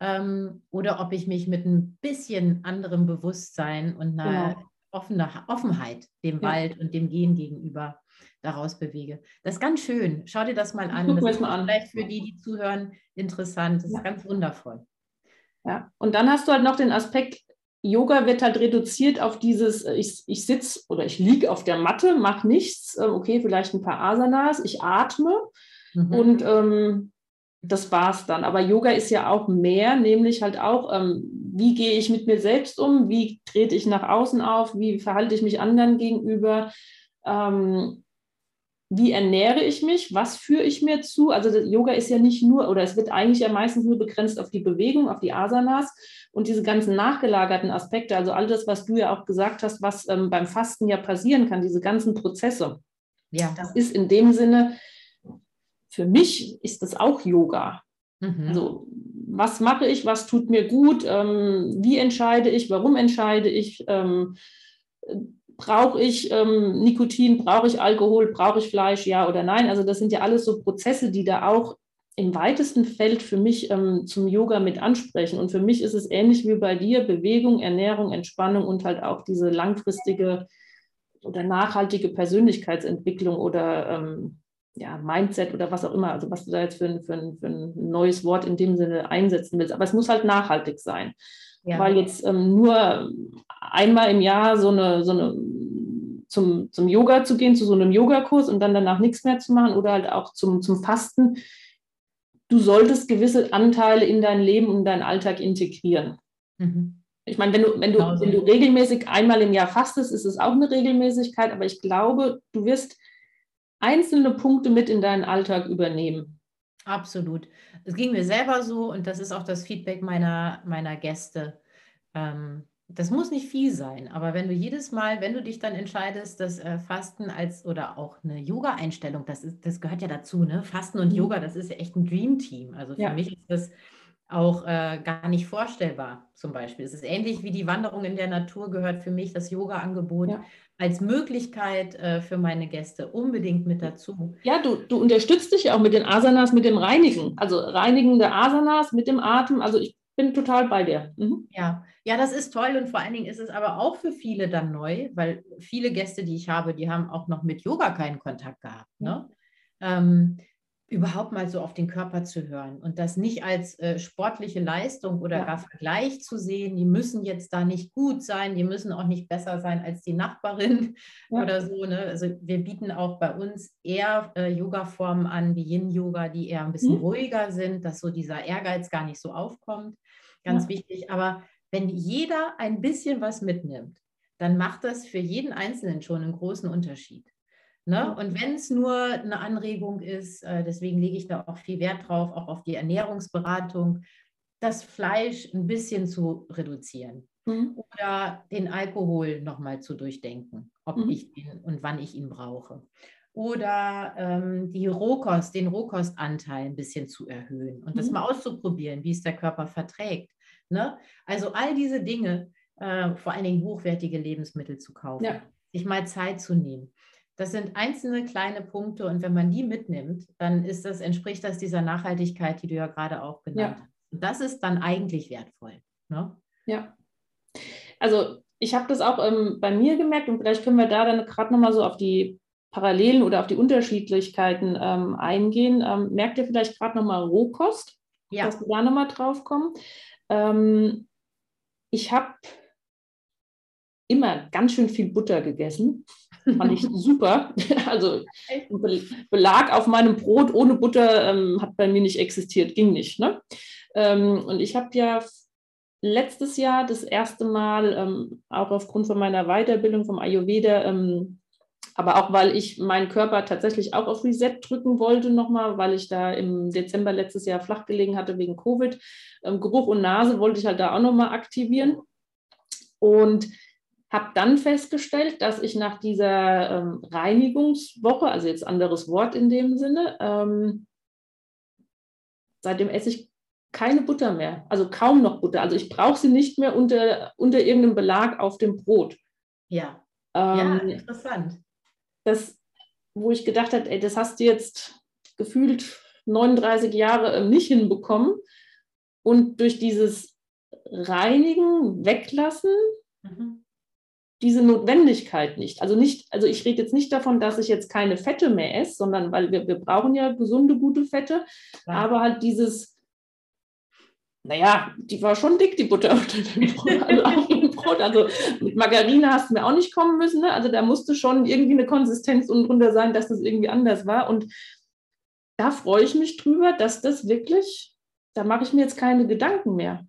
Ähm, oder ob ich mich mit ein bisschen anderem Bewusstsein und einer, genau. offene Offenheit dem ja. Wald und dem Gehen gegenüber daraus bewege. Das ist ganz schön. Schau dir das mal an. Das ist vielleicht für die, die zuhören, interessant. Das ja. ist ganz wundervoll. Ja, und dann hast du halt noch den Aspekt, Yoga wird halt reduziert auf dieses, ich, ich sitze oder ich liege auf der Matte, mache nichts, ähm, okay, vielleicht ein paar Asanas, ich atme mhm. und ähm, das war's dann. Aber Yoga ist ja auch mehr, nämlich halt auch, ähm, wie gehe ich mit mir selbst um, wie trete ich nach außen auf, wie verhalte ich mich anderen gegenüber, ähm, wie ernähre ich mich, was führe ich mir zu. Also Yoga ist ja nicht nur, oder es wird eigentlich ja meistens nur begrenzt auf die Bewegung, auf die Asanas und diese ganzen nachgelagerten Aspekte, also all das, was du ja auch gesagt hast, was ähm, beim Fasten ja passieren kann, diese ganzen Prozesse. Ja. Das ist in dem Sinne, für mich ist das auch Yoga. Mhm. Also, was mache ich, was tut mir gut, ähm, wie entscheide ich, warum entscheide ich, ähm, brauche ich ähm, Nikotin, brauche ich Alkohol, brauche ich Fleisch, ja oder nein. Also das sind ja alles so Prozesse, die da auch im weitesten Feld für mich ähm, zum Yoga mit ansprechen. Und für mich ist es ähnlich wie bei dir, Bewegung, Ernährung, Entspannung und halt auch diese langfristige oder nachhaltige Persönlichkeitsentwicklung oder ähm, ja, Mindset oder was auch immer, also was du da jetzt für ein, für, ein, für ein neues Wort in dem Sinne einsetzen willst. Aber es muss halt nachhaltig sein. Ja. Weil jetzt ähm, nur einmal im Jahr so eine, so eine zum, zum Yoga zu gehen, zu so einem Yogakurs und dann danach nichts mehr zu machen oder halt auch zum, zum Fasten. Du solltest gewisse Anteile in dein Leben und deinen Alltag integrieren. Mhm. Ich meine, wenn du, wenn, du, genau wenn du regelmäßig einmal im Jahr fastest, ist es auch eine Regelmäßigkeit, aber ich glaube, du wirst einzelne Punkte mit in deinen Alltag übernehmen. Absolut. Es ging mir selber so und das ist auch das Feedback meiner, meiner Gäste. Ähm, das muss nicht viel sein, aber wenn du jedes Mal, wenn du dich dann entscheidest, das äh, Fasten als oder auch eine Yoga-Einstellung, das, das gehört ja dazu, ne? Fasten und mhm. Yoga, das ist ja echt ein Dream-Team. Also für ja. mich ist das auch äh, gar nicht vorstellbar, zum Beispiel. Es ist ähnlich wie die Wanderung in der Natur, gehört für mich das Yoga-Angebot ja. Als Möglichkeit äh, für meine Gäste unbedingt mit dazu. Ja, du, du unterstützt dich ja auch mit den Asanas, mit dem Reinigen. Also reinigende Asanas mit dem Atem. Also ich bin total bei dir. Mhm. Ja. ja, das ist toll und vor allen Dingen ist es aber auch für viele dann neu, weil viele Gäste, die ich habe, die haben auch noch mit Yoga keinen Kontakt gehabt. Ne? Ähm, überhaupt mal so auf den Körper zu hören und das nicht als äh, sportliche Leistung oder ja. gar Vergleich zu sehen, die müssen jetzt da nicht gut sein, die müssen auch nicht besser sein als die Nachbarin ja. oder so. Ne? Also wir bieten auch bei uns eher äh, Yoga-Formen an, wie Yin-Yoga, die eher ein bisschen mhm. ruhiger sind, dass so dieser Ehrgeiz gar nicht so aufkommt. Ganz ja. wichtig. Aber wenn jeder ein bisschen was mitnimmt, dann macht das für jeden Einzelnen schon einen großen Unterschied. Ne? Und wenn es nur eine Anregung ist, äh, deswegen lege ich da auch viel Wert drauf, auch auf die Ernährungsberatung, das Fleisch ein bisschen zu reduzieren mhm. oder den Alkohol nochmal zu durchdenken, ob mhm. ich ihn und wann ich ihn brauche. Oder ähm, die Rohkost, den Rohkostanteil ein bisschen zu erhöhen und mhm. das mal auszuprobieren, wie es der Körper verträgt. Ne? Also all diese Dinge, äh, vor allen Dingen hochwertige Lebensmittel zu kaufen, ja. sich mal Zeit zu nehmen. Das sind einzelne kleine Punkte und wenn man die mitnimmt, dann ist das, entspricht das dieser Nachhaltigkeit, die du ja gerade auch genannt ja. hast. Und das ist dann eigentlich wertvoll. Ne? Ja. Also ich habe das auch ähm, bei mir gemerkt und vielleicht können wir da dann gerade nochmal so auf die Parallelen oder auf die Unterschiedlichkeiten ähm, eingehen. Ähm, merkt ihr vielleicht gerade nochmal Rohkost, ja. dass wir da nochmal drauf kommen? Ähm, ich habe immer ganz schön viel Butter gegessen. Fand ich super. Also Belag auf meinem Brot ohne Butter ähm, hat bei mir nicht existiert, ging nicht. Ne? Ähm, und ich habe ja letztes Jahr das erste Mal, ähm, auch aufgrund von meiner Weiterbildung vom Ayurveda, ähm, aber auch weil ich meinen Körper tatsächlich auch auf Reset drücken wollte nochmal, weil ich da im Dezember letztes Jahr flach gelegen hatte wegen Covid. Ähm, Geruch und Nase wollte ich halt da auch nochmal aktivieren. Und habe dann festgestellt, dass ich nach dieser ähm, Reinigungswoche, also jetzt anderes Wort in dem Sinne, ähm, seitdem esse ich keine Butter mehr, also kaum noch Butter. Also ich brauche sie nicht mehr unter, unter irgendeinem Belag auf dem Brot. Ja. Ähm, ja, interessant. Das, wo ich gedacht habe, ey, das hast du jetzt gefühlt 39 Jahre ähm, nicht hinbekommen. Und durch dieses Reinigen, Weglassen, mhm diese Notwendigkeit nicht. Also nicht, also ich rede jetzt nicht davon, dass ich jetzt keine Fette mehr esse, sondern weil wir, wir brauchen ja gesunde, gute Fette, ja. aber halt dieses, naja, die war schon dick, die Butter unter dem Brot. Also, auf dem Brot. also mit Margarine hast du mir auch nicht kommen müssen. Ne? Also da musste schon irgendwie eine Konsistenz unten drunter sein, dass das irgendwie anders war. Und da freue ich mich drüber, dass das wirklich, da mache ich mir jetzt keine Gedanken mehr.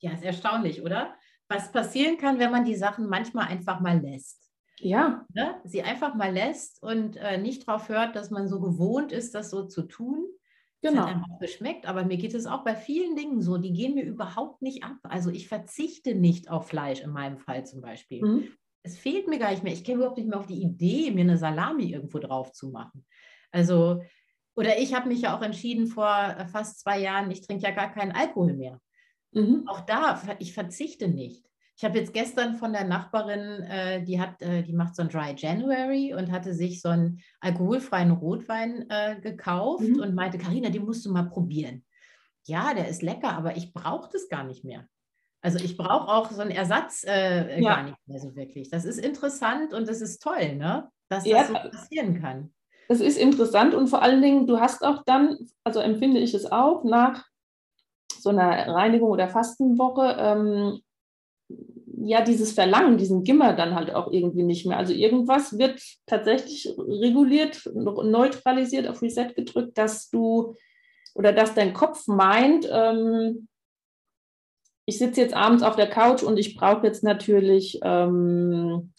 Ja, ist erstaunlich, oder? Was passieren kann, wenn man die Sachen manchmal einfach mal lässt. Ja. Ne? Sie einfach mal lässt und äh, nicht darauf hört, dass man so gewohnt ist, das so zu tun. Genau. Das hat einem auch geschmeckt, aber mir geht es auch bei vielen Dingen so, die gehen mir überhaupt nicht ab. Also ich verzichte nicht auf Fleisch in meinem Fall zum Beispiel. Mhm. Es fehlt mir gar nicht mehr. Ich käme überhaupt nicht mehr auf die Idee, mir eine Salami irgendwo drauf zu machen. Also, oder ich habe mich ja auch entschieden vor äh, fast zwei Jahren, ich trinke ja gar keinen Alkohol mehr. Mhm. Auch da, ich verzichte nicht. Ich habe jetzt gestern von der Nachbarin, äh, die hat, äh, die macht so ein Dry January und hatte sich so einen alkoholfreien Rotwein äh, gekauft mhm. und meinte, Karina, den musst du mal probieren. Ja, der ist lecker, aber ich brauche das gar nicht mehr. Also ich brauche auch so einen Ersatz äh, ja. gar nicht mehr so wirklich. Das ist interessant und das ist toll, ne? Dass das ja. so passieren kann. Das ist interessant und vor allen Dingen, du hast auch dann, also empfinde ich es auch, nach so einer Reinigung oder Fastenwoche ähm, ja dieses Verlangen, diesen Gimmer dann halt auch irgendwie nicht mehr. Also irgendwas wird tatsächlich reguliert, neutralisiert, auf Reset gedrückt, dass du oder dass dein Kopf meint, ähm, ich sitze jetzt abends auf der Couch und ich brauche jetzt natürlich ähm,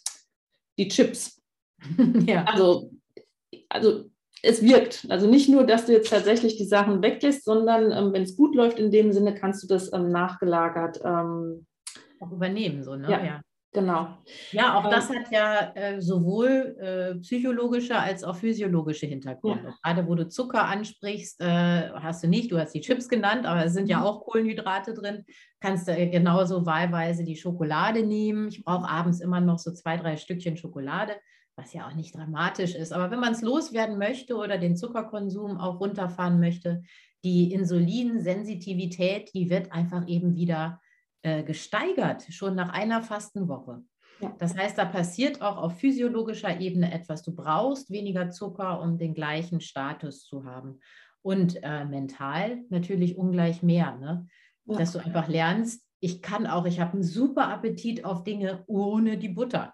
die Chips. ja. Also, also es wirkt. Also nicht nur, dass du jetzt tatsächlich die Sachen weglässt, sondern ähm, wenn es gut läuft in dem Sinne, kannst du das ähm, nachgelagert ähm, auch übernehmen. So, ne? ja, ja. Genau. Ja, auch das ähm, hat ja äh, sowohl äh, psychologische als auch physiologische Hintergründe. Ja. Gerade wo du Zucker ansprichst, äh, hast du nicht, du hast die Chips genannt, aber es sind ja mhm. auch Kohlenhydrate drin. Kannst du genauso wahlweise die Schokolade nehmen. Ich brauche abends immer noch so zwei, drei Stückchen Schokolade was ja auch nicht dramatisch ist. Aber wenn man es loswerden möchte oder den Zuckerkonsum auch runterfahren möchte, die Insulinsensitivität, die wird einfach eben wieder äh, gesteigert, schon nach einer Fastenwoche. Ja. Das heißt, da passiert auch auf physiologischer Ebene etwas. Du brauchst weniger Zucker, um den gleichen Status zu haben. Und äh, mental natürlich ungleich mehr, ne? Ja. dass du einfach lernst, ich kann auch, ich habe einen super Appetit auf Dinge ohne die Butter.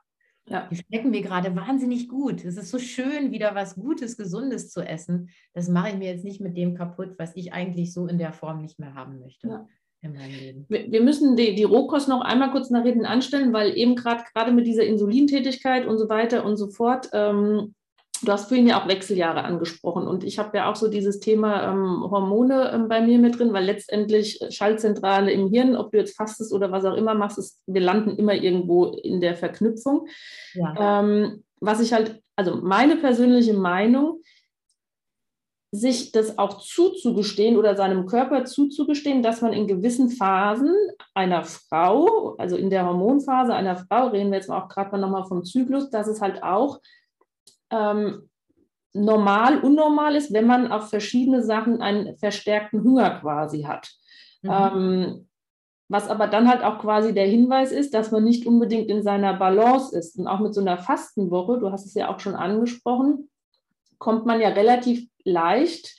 Ja. Die schmecken mir gerade wahnsinnig gut. Es ist so schön, wieder was Gutes, Gesundes zu essen. Das mache ich mir jetzt nicht mit dem kaputt, was ich eigentlich so in der Form nicht mehr haben möchte. Ja. In meinem Leben. Wir, wir müssen die, die Rohkost noch einmal kurz nach hinten anstellen, weil eben gerade gerade mit dieser Insulintätigkeit und so weiter und so fort ähm, Du hast vorhin ja auch Wechseljahre angesprochen und ich habe ja auch so dieses Thema ähm, Hormone ähm, bei mir mit drin, weil letztendlich Schaltzentrale im Hirn, ob du jetzt fastest oder was auch immer machst, ist, wir landen immer irgendwo in der Verknüpfung. Ja. Ähm, was ich halt, also meine persönliche Meinung, sich das auch zuzugestehen oder seinem Körper zuzugestehen, dass man in gewissen Phasen einer Frau, also in der Hormonphase einer Frau, reden wir jetzt auch gerade mal nochmal vom Zyklus, dass es halt auch ähm, normal, unnormal ist, wenn man auf verschiedene Sachen einen verstärkten Hunger quasi hat. Mhm. Ähm, was aber dann halt auch quasi der Hinweis ist, dass man nicht unbedingt in seiner Balance ist. Und auch mit so einer Fastenwoche, du hast es ja auch schon angesprochen, kommt man ja relativ leicht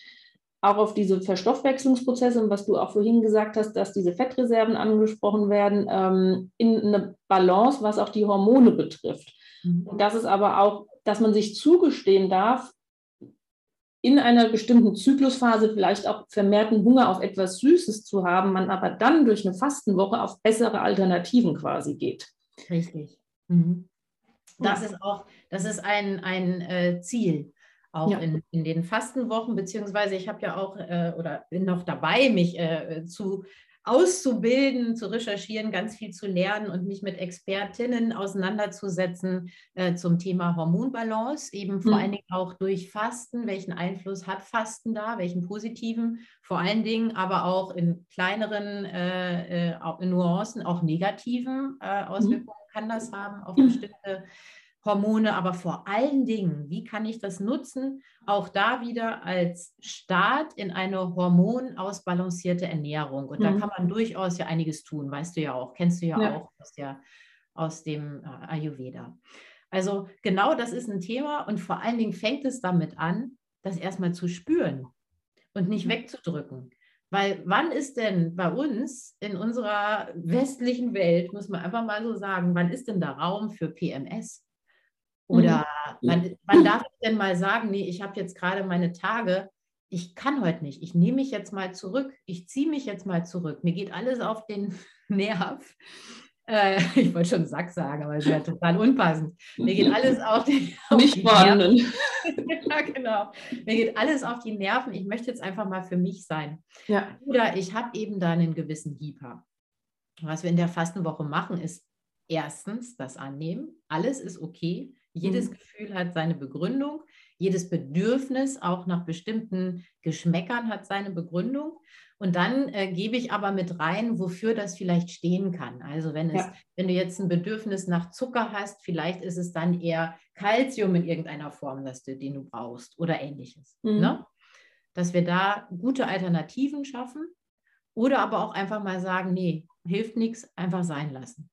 auch auf diese Verstoffwechslungsprozesse und was du auch vorhin gesagt hast, dass diese Fettreserven angesprochen werden, ähm, in eine Balance, was auch die Hormone betrifft. Mhm. Und das ist aber auch dass man sich zugestehen darf, in einer bestimmten Zyklusphase vielleicht auch vermehrten Hunger auf etwas Süßes zu haben, man aber dann durch eine Fastenwoche auf bessere Alternativen quasi geht. Richtig. Mhm. Das ist auch, das ist ein, ein äh, Ziel, auch ja. in, in den Fastenwochen, beziehungsweise ich habe ja auch äh, oder bin noch dabei, mich äh, zu auszubilden, zu recherchieren, ganz viel zu lernen und mich mit Expertinnen auseinanderzusetzen äh, zum Thema Hormonbalance, eben vor mhm. allen Dingen auch durch Fasten. Welchen Einfluss hat Fasten da? Welchen positiven? Vor allen Dingen aber auch in kleineren äh, äh, Nuancen, auch negativen äh, mhm. Auswirkungen mhm. kann das haben auf bestimmte Hormone, aber vor allen Dingen, wie kann ich das nutzen, auch da wieder als Start in eine hormonausbalancierte Ernährung. Und mhm. da kann man durchaus ja einiges tun, weißt du ja auch, kennst du ja, ja. auch aus der aus dem äh, Ayurveda. Also genau das ist ein Thema und vor allen Dingen fängt es damit an, das erstmal zu spüren und nicht mhm. wegzudrücken. Weil wann ist denn bei uns in unserer westlichen Welt, muss man einfach mal so sagen, wann ist denn da Raum für PMS? Oder mhm. wann, wann darf ich denn mal sagen, nee, ich habe jetzt gerade meine Tage, ich kann heute nicht, ich nehme mich jetzt mal zurück, ich ziehe mich jetzt mal zurück, mir geht alles auf den Nerv. Äh, ich wollte schon Sack sagen, aber es wäre total unpassend. Mir geht alles auf, den, auf Nicht die vorhanden. ja, genau. Mir geht alles auf die Nerven. Ich möchte jetzt einfach mal für mich sein. Ja. Oder ich habe eben da einen gewissen Hieper. Was wir in der Fastenwoche machen, ist erstens das Annehmen. Alles ist okay. Jedes mhm. Gefühl hat seine Begründung. Jedes Bedürfnis, auch nach bestimmten Geschmäckern, hat seine Begründung. Und dann äh, gebe ich aber mit rein, wofür das vielleicht stehen kann. Also wenn es, ja. wenn du jetzt ein Bedürfnis nach Zucker hast, vielleicht ist es dann eher Kalzium in irgendeiner Form, das du, den du brauchst oder ähnliches. Mhm. Ne? Dass wir da gute Alternativen schaffen oder aber auch einfach mal sagen, nee, hilft nichts, einfach sein lassen.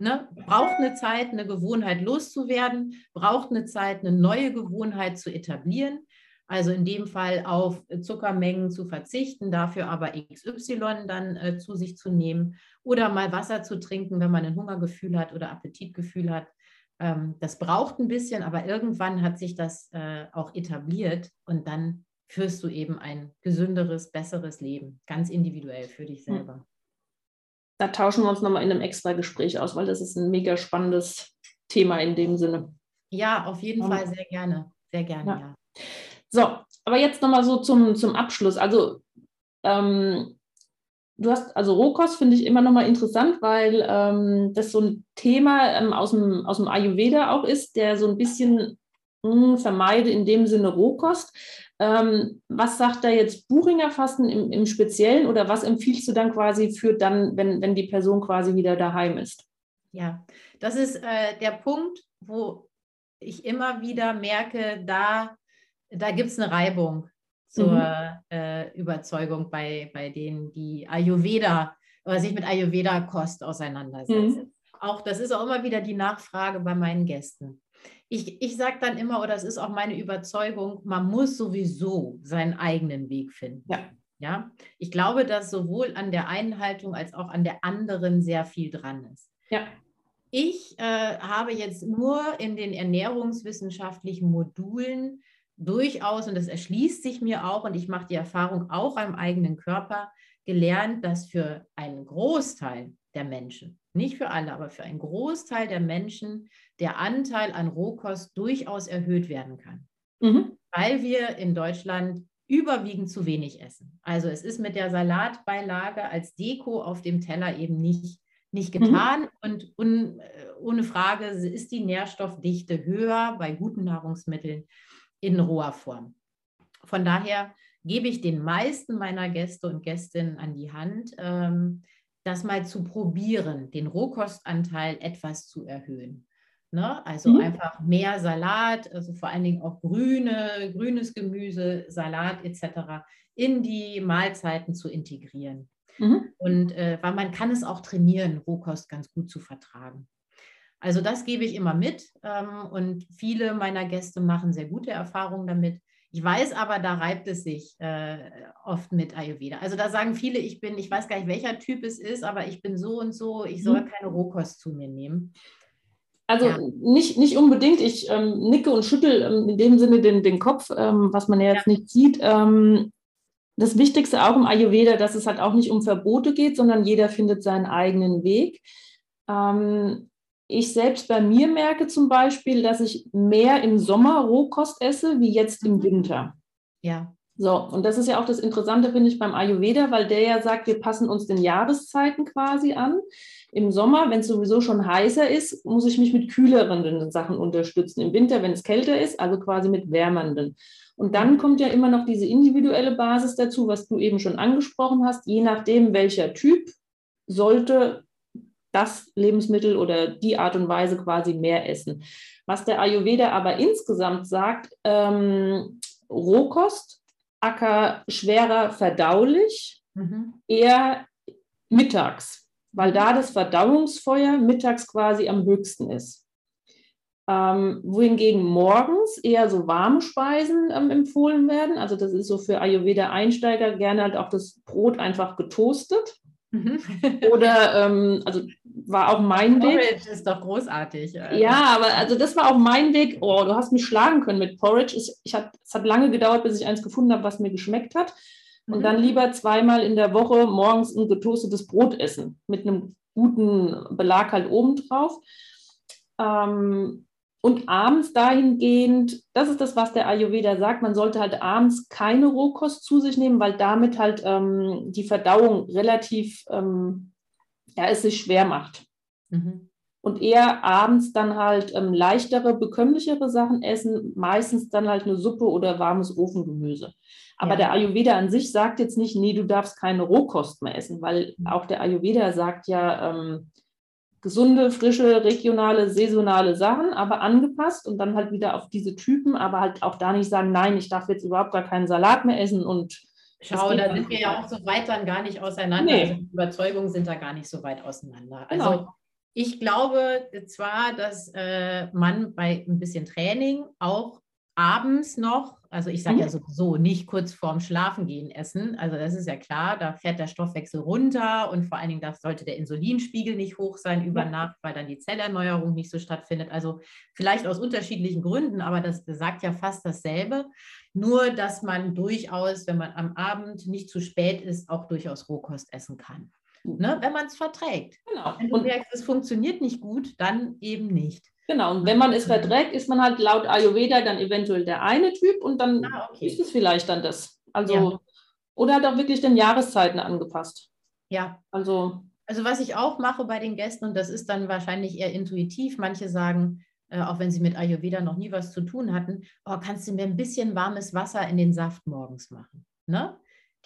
Ne? Braucht eine Zeit, eine Gewohnheit loszuwerden, braucht eine Zeit, eine neue Gewohnheit zu etablieren. Also in dem Fall auf Zuckermengen zu verzichten, dafür aber XY dann äh, zu sich zu nehmen oder mal Wasser zu trinken, wenn man ein Hungergefühl hat oder Appetitgefühl hat. Ähm, das braucht ein bisschen, aber irgendwann hat sich das äh, auch etabliert und dann führst du eben ein gesünderes, besseres Leben, ganz individuell für dich hm. selber. Da tauschen wir uns nochmal in einem extra Gespräch aus, weil das ist ein mega spannendes Thema in dem Sinne. Ja, auf jeden ja. Fall sehr gerne. Sehr gerne, ja. ja. So, aber jetzt nochmal so zum, zum Abschluss. Also, ähm, du hast, also Rohkost finde ich immer nochmal interessant, weil ähm, das so ein Thema ähm, aus, dem, aus dem Ayurveda auch ist, der so ein bisschen mh, hm, vermeide in dem Sinne Rohkost. Ähm, was sagt da jetzt Buchinger Fasten im, im Speziellen oder was empfiehlst du dann quasi für dann, wenn, wenn die Person quasi wieder daheim ist? Ja, das ist äh, der Punkt, wo ich immer wieder merke, da da gibt es eine Reibung zur mhm. äh, Überzeugung bei, bei denen, die Ayurveda oder sich mit Ayurveda-Kost auseinandersetzen. Mhm. Auch das ist auch immer wieder die Nachfrage bei meinen Gästen. Ich, ich sage dann immer, oder es ist auch meine Überzeugung, man muss sowieso seinen eigenen Weg finden. Ja. Ja, ich glaube, dass sowohl an der einen Haltung als auch an der anderen sehr viel dran ist. Ja. Ich äh, habe jetzt nur in den ernährungswissenschaftlichen Modulen durchaus, und das erschließt sich mir auch, und ich mache die Erfahrung auch am eigenen Körper, gelernt, dass für einen Großteil der Menschen, nicht für alle, aber für einen Großteil der Menschen der Anteil an Rohkost durchaus erhöht werden kann. Mhm. Weil wir in Deutschland überwiegend zu wenig essen. Also es ist mit der Salatbeilage als Deko auf dem Teller eben nicht, nicht mhm. getan mhm. und un, äh, ohne Frage ist die Nährstoffdichte höher bei guten Nahrungsmitteln in roher Form. Von daher gebe ich den meisten meiner Gäste und Gästinnen an die Hand, ähm, das mal zu probieren, den Rohkostanteil etwas zu erhöhen. Ne? Also mhm. einfach mehr Salat, also vor allen Dingen auch grüne, grünes Gemüse, Salat etc. in die Mahlzeiten zu integrieren. Mhm. Und äh, weil man kann es auch trainieren, Rohkost ganz gut zu vertragen. Also das gebe ich immer mit ähm, und viele meiner Gäste machen sehr gute Erfahrungen damit. Ich weiß aber, da reibt es sich äh, oft mit Ayurveda. Also da sagen viele, ich bin, ich weiß gar nicht, welcher Typ es ist, aber ich bin so und so, ich soll mhm. keine Rohkost zu mir nehmen. Also ja. nicht, nicht unbedingt. Ich ähm, nicke und schüttel ähm, in dem Sinne den, den Kopf, ähm, was man ja jetzt ja. nicht sieht. Ähm, das Wichtigste auch im Ayurveda, dass es halt auch nicht um Verbote geht, sondern jeder findet seinen eigenen Weg. Ähm, ich selbst bei mir merke zum Beispiel, dass ich mehr im Sommer Rohkost esse, wie jetzt im mhm. Winter. Ja. So, und das ist ja auch das Interessante, finde ich, beim Ayurveda, weil der ja sagt, wir passen uns den Jahreszeiten quasi an. Im Sommer, wenn es sowieso schon heißer ist, muss ich mich mit kühleren Sachen unterstützen. Im Winter, wenn es kälter ist, also quasi mit wärmenden. Und dann mhm. kommt ja immer noch diese individuelle Basis dazu, was du eben schon angesprochen hast. Je nachdem, welcher Typ sollte das Lebensmittel oder die Art und Weise quasi mehr essen. Was der Ayurveda aber insgesamt sagt, ähm, Rohkost, Acker schwerer verdaulich, mhm. eher mittags. weil da das Verdauungsfeuer mittags quasi am höchsten ist. Ähm, wohingegen morgens eher so warme Speisen ähm, empfohlen werden. Also das ist so für Ayurveda-Einsteiger gerne halt auch das Brot einfach getoastet. Mhm. Oder, ähm, also war auch mein Porridge Weg. Porridge ist doch großartig. Alter. Ja, aber also das war auch mein Weg. Oh, du hast mich schlagen können mit Porridge. Ich, ich hat, es hat lange gedauert, bis ich eins gefunden habe, was mir geschmeckt hat. Und mhm. dann lieber zweimal in der Woche morgens ein getoastetes Brot essen mit einem guten Belag halt obendrauf. Ähm, und abends dahingehend, das ist das, was der Ayurveda sagt, man sollte halt abends keine Rohkost zu sich nehmen, weil damit halt ähm, die Verdauung relativ, ähm, ja, es sich schwer macht. Mhm. Und eher abends dann halt ähm, leichtere, bekömmlichere Sachen essen, meistens dann halt eine Suppe oder warmes Ofengemüse. Aber ja. der Ayurveda an sich sagt jetzt nicht, nee, du darfst keine Rohkost mehr essen, weil mhm. auch der Ayurveda sagt ja, ähm, gesunde, frische, regionale, saisonale Sachen, aber angepasst und dann halt wieder auf diese Typen, aber halt auch da nicht sagen, nein, ich darf jetzt überhaupt gar keinen Salat mehr essen und Schau, da sind wir ja auch so weit dann gar nicht auseinander. Nee. Also Überzeugungen sind da gar nicht so weit auseinander. Also genau. ich glaube zwar, dass äh, man bei ein bisschen Training auch abends noch, also ich sage mhm. ja sowieso nicht kurz vorm Schlafengehen essen, also das ist ja klar, da fährt der Stoffwechsel runter und vor allen Dingen da sollte der Insulinspiegel nicht hoch sein über. Nacht, weil dann die Zellerneuerung nicht so stattfindet. Also vielleicht aus unterschiedlichen Gründen, aber das sagt ja fast dasselbe. Nur, dass man durchaus, wenn man am Abend nicht zu spät ist, auch durchaus Rohkost essen kann. Ne? Wenn man es verträgt. Genau. Wenn du und merkst, es funktioniert nicht gut, dann eben nicht. Genau, und wenn man es verträgt, ist man halt laut Ayurveda dann eventuell der eine Typ und dann ah, okay. ist es vielleicht dann das. Also, ja. oder halt auch wirklich den Jahreszeiten angepasst. Ja. Also, also was ich auch mache bei den Gästen, und das ist dann wahrscheinlich eher intuitiv, manche sagen, äh, auch wenn sie mit Ayurveda noch nie was zu tun hatten, oh, kannst du mir ein bisschen warmes Wasser in den Saft morgens machen? Ne?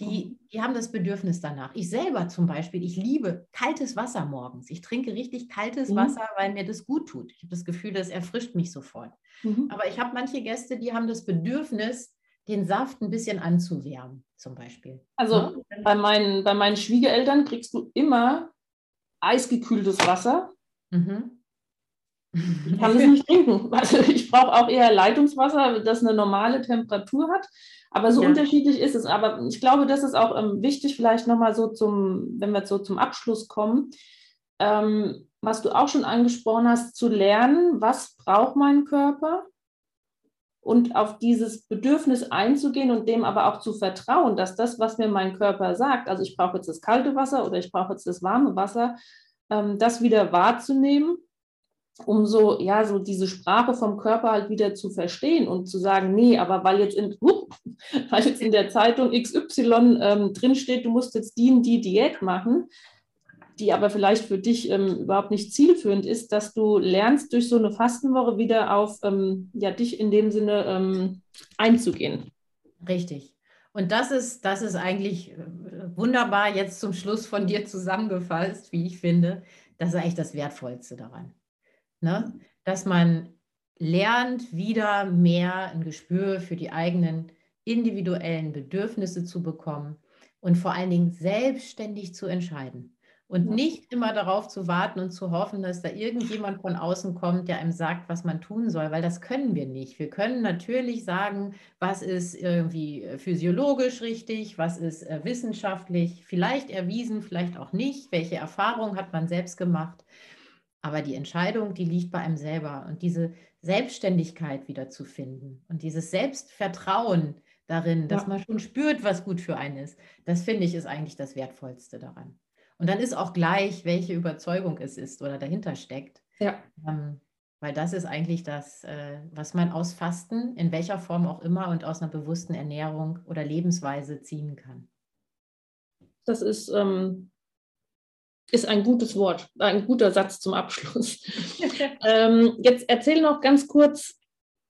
Die, mhm. die haben das Bedürfnis danach. Ich selber zum Beispiel, ich liebe kaltes Wasser morgens. Ich trinke richtig kaltes mhm. Wasser, weil mir das gut tut. Ich habe das Gefühl, das erfrischt mich sofort. Mhm. Aber ich habe manche Gäste, die haben das Bedürfnis, den Saft ein bisschen anzuwärmen, zum Beispiel. Also ja? Ne? bei, meinen, bei meinen Schwiegereltern kriegst du immer eisgekühltes Wasser. Mhm. Ich kann das nicht trinken. Also ich brauche auch eher Leitungswasser, das eine normale Temperatur hat. Aber so ja. unterschiedlich ist es. Aber ich glaube, das ist auch ähm, wichtig, vielleicht nochmal so zum, wenn wir so zum Abschluss kommen, ähm, was du auch schon angesprochen hast, zu lernen, was braucht mein Körper und auf dieses Bedürfnis einzugehen und dem aber auch zu vertrauen, dass das, was mir mein Körper sagt, also ich brauche jetzt das kalte Wasser oder ich brauche jetzt das warme Wasser, ähm, das wieder wahrzunehmen um so, ja, so diese Sprache vom Körper halt wieder zu verstehen und zu sagen, nee, aber weil jetzt in, uh, weil jetzt in der Zeitung XY ähm, drinsteht, du musst jetzt die und die Diät machen, die aber vielleicht für dich ähm, überhaupt nicht zielführend ist, dass du lernst, durch so eine Fastenwoche wieder auf ähm, ja, dich in dem Sinne ähm, einzugehen. Richtig. Und das ist, das ist eigentlich äh, wunderbar jetzt zum Schluss von dir zusammengefasst, wie ich finde. Das ist eigentlich das Wertvollste daran. Ne? Dass man lernt, wieder mehr ein Gespür für die eigenen individuellen Bedürfnisse zu bekommen und vor allen Dingen selbstständig zu entscheiden. Und ja. nicht immer darauf zu warten und zu hoffen, dass da irgendjemand von außen kommt, der einem sagt, was man tun soll, weil das können wir nicht. Wir können natürlich sagen, was ist irgendwie physiologisch richtig, was ist äh, wissenschaftlich, vielleicht erwiesen, vielleicht auch nicht, welche Erfahrung hat man selbst gemacht. Aber die Entscheidung, die liegt bei einem selber. Und diese Selbstständigkeit wiederzufinden und dieses Selbstvertrauen darin, dass ja. man schon spürt, was gut für einen ist, das finde ich ist eigentlich das Wertvollste daran. Und dann ist auch gleich, welche Überzeugung es ist oder dahinter steckt. Ja. Ähm, weil das ist eigentlich das, äh, was man aus Fasten, in welcher Form auch immer und aus einer bewussten Ernährung oder Lebensweise ziehen kann. Das ist ähm, ist ein gutes Wort, ein guter Satz zum Abschluss. ähm, jetzt erzähl noch ganz kurz,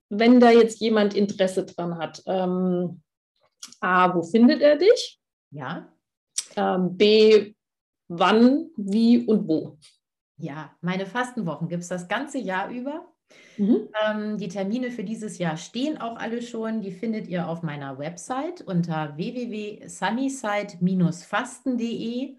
wenn da jetzt jemand Interesse dran hat. Ähm, A, wo findet er dich? Ja. Ähm, B, wann, wie und wo? Ja, meine Fastenwochen gibt es das ganze Jahr über. Mhm. Ähm, die Termine für dieses Jahr stehen auch alle schon. Die findet ihr auf meiner Website unter www.sunnyside-fasten.de.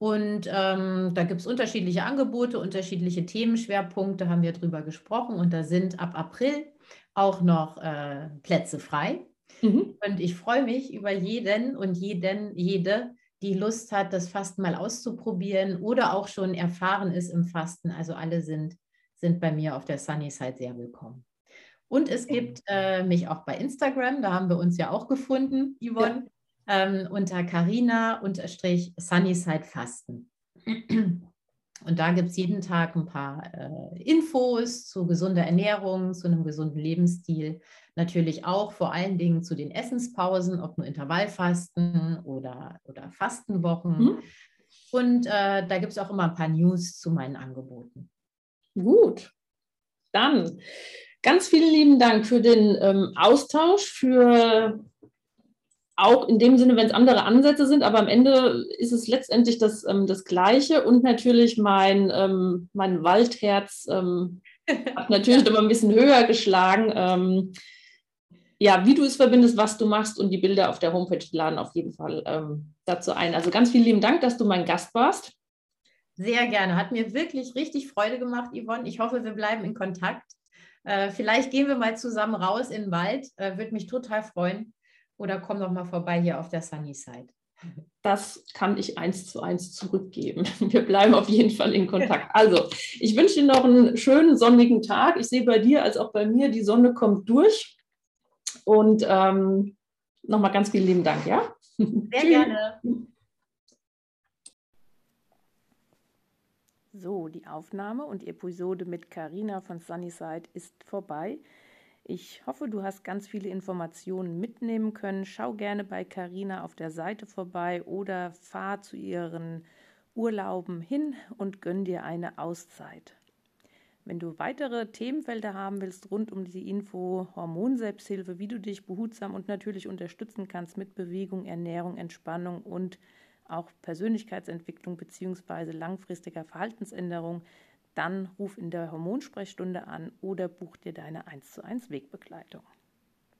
Und ähm, da gibt es unterschiedliche Angebote, unterschiedliche Themenschwerpunkte, haben wir drüber gesprochen. Und da sind ab April auch noch äh, Plätze frei. Mhm. Und ich freue mich über jeden und jeden, jede, die Lust hat, das Fasten mal auszuprobieren oder auch schon erfahren ist im Fasten. Also alle sind, sind bei mir auf der Sunny Side sehr willkommen. Und es gibt äh, mich auch bei Instagram, da haben wir uns ja auch gefunden, Yvonne, ja. Ähm, unter Carina-Sunnyside Fasten. Und da gibt es jeden Tag ein paar äh, Infos zu gesunder Ernährung, zu einem gesunden Lebensstil. Natürlich auch vor allen Dingen zu den Essenspausen, ob nur Intervallfasten oder, oder Fastenwochen. Mhm. Und äh, da gibt es auch immer ein paar News zu meinen Angeboten. Gut. Dann ganz vielen lieben Dank für den ähm, Austausch, für auch in dem Sinne, wenn es andere Ansätze sind, aber am Ende ist es letztendlich das, ähm, das Gleiche und natürlich mein, ähm, mein Waldherz ähm, hat natürlich immer ein bisschen höher geschlagen. Ähm, ja, wie du es verbindest, was du machst und die Bilder auf der Homepage laden auf jeden Fall ähm, dazu ein. Also ganz vielen lieben Dank, dass du mein Gast warst. Sehr gerne. Hat mir wirklich richtig Freude gemacht, Yvonne. Ich hoffe, wir bleiben in Kontakt. Äh, vielleicht gehen wir mal zusammen raus in den Wald. Äh, Würde mich total freuen oder komm doch mal vorbei hier auf der Sunny Side. Das kann ich eins zu eins zurückgeben. Wir bleiben auf jeden Fall in Kontakt. Also, ich wünsche dir noch einen schönen sonnigen Tag. Ich sehe bei dir als auch bei mir, die Sonne kommt durch. Und ähm, nochmal ganz vielen lieben Dank, ja? Sehr gerne. So, die Aufnahme und die Episode mit Karina von Sunnyside ist vorbei. Ich hoffe, du hast ganz viele Informationen mitnehmen können. Schau gerne bei Carina auf der Seite vorbei oder fahr zu ihren Urlauben hin und gönn dir eine Auszeit. Wenn du weitere Themenfelder haben willst rund um die Info Hormonselbsthilfe, wie du dich behutsam und natürlich unterstützen kannst mit Bewegung, Ernährung, Entspannung und auch Persönlichkeitsentwicklung bzw. langfristiger Verhaltensänderung, dann ruf in der Hormonsprechstunde an oder buch dir deine 1 zu 1 Wegbegleitung.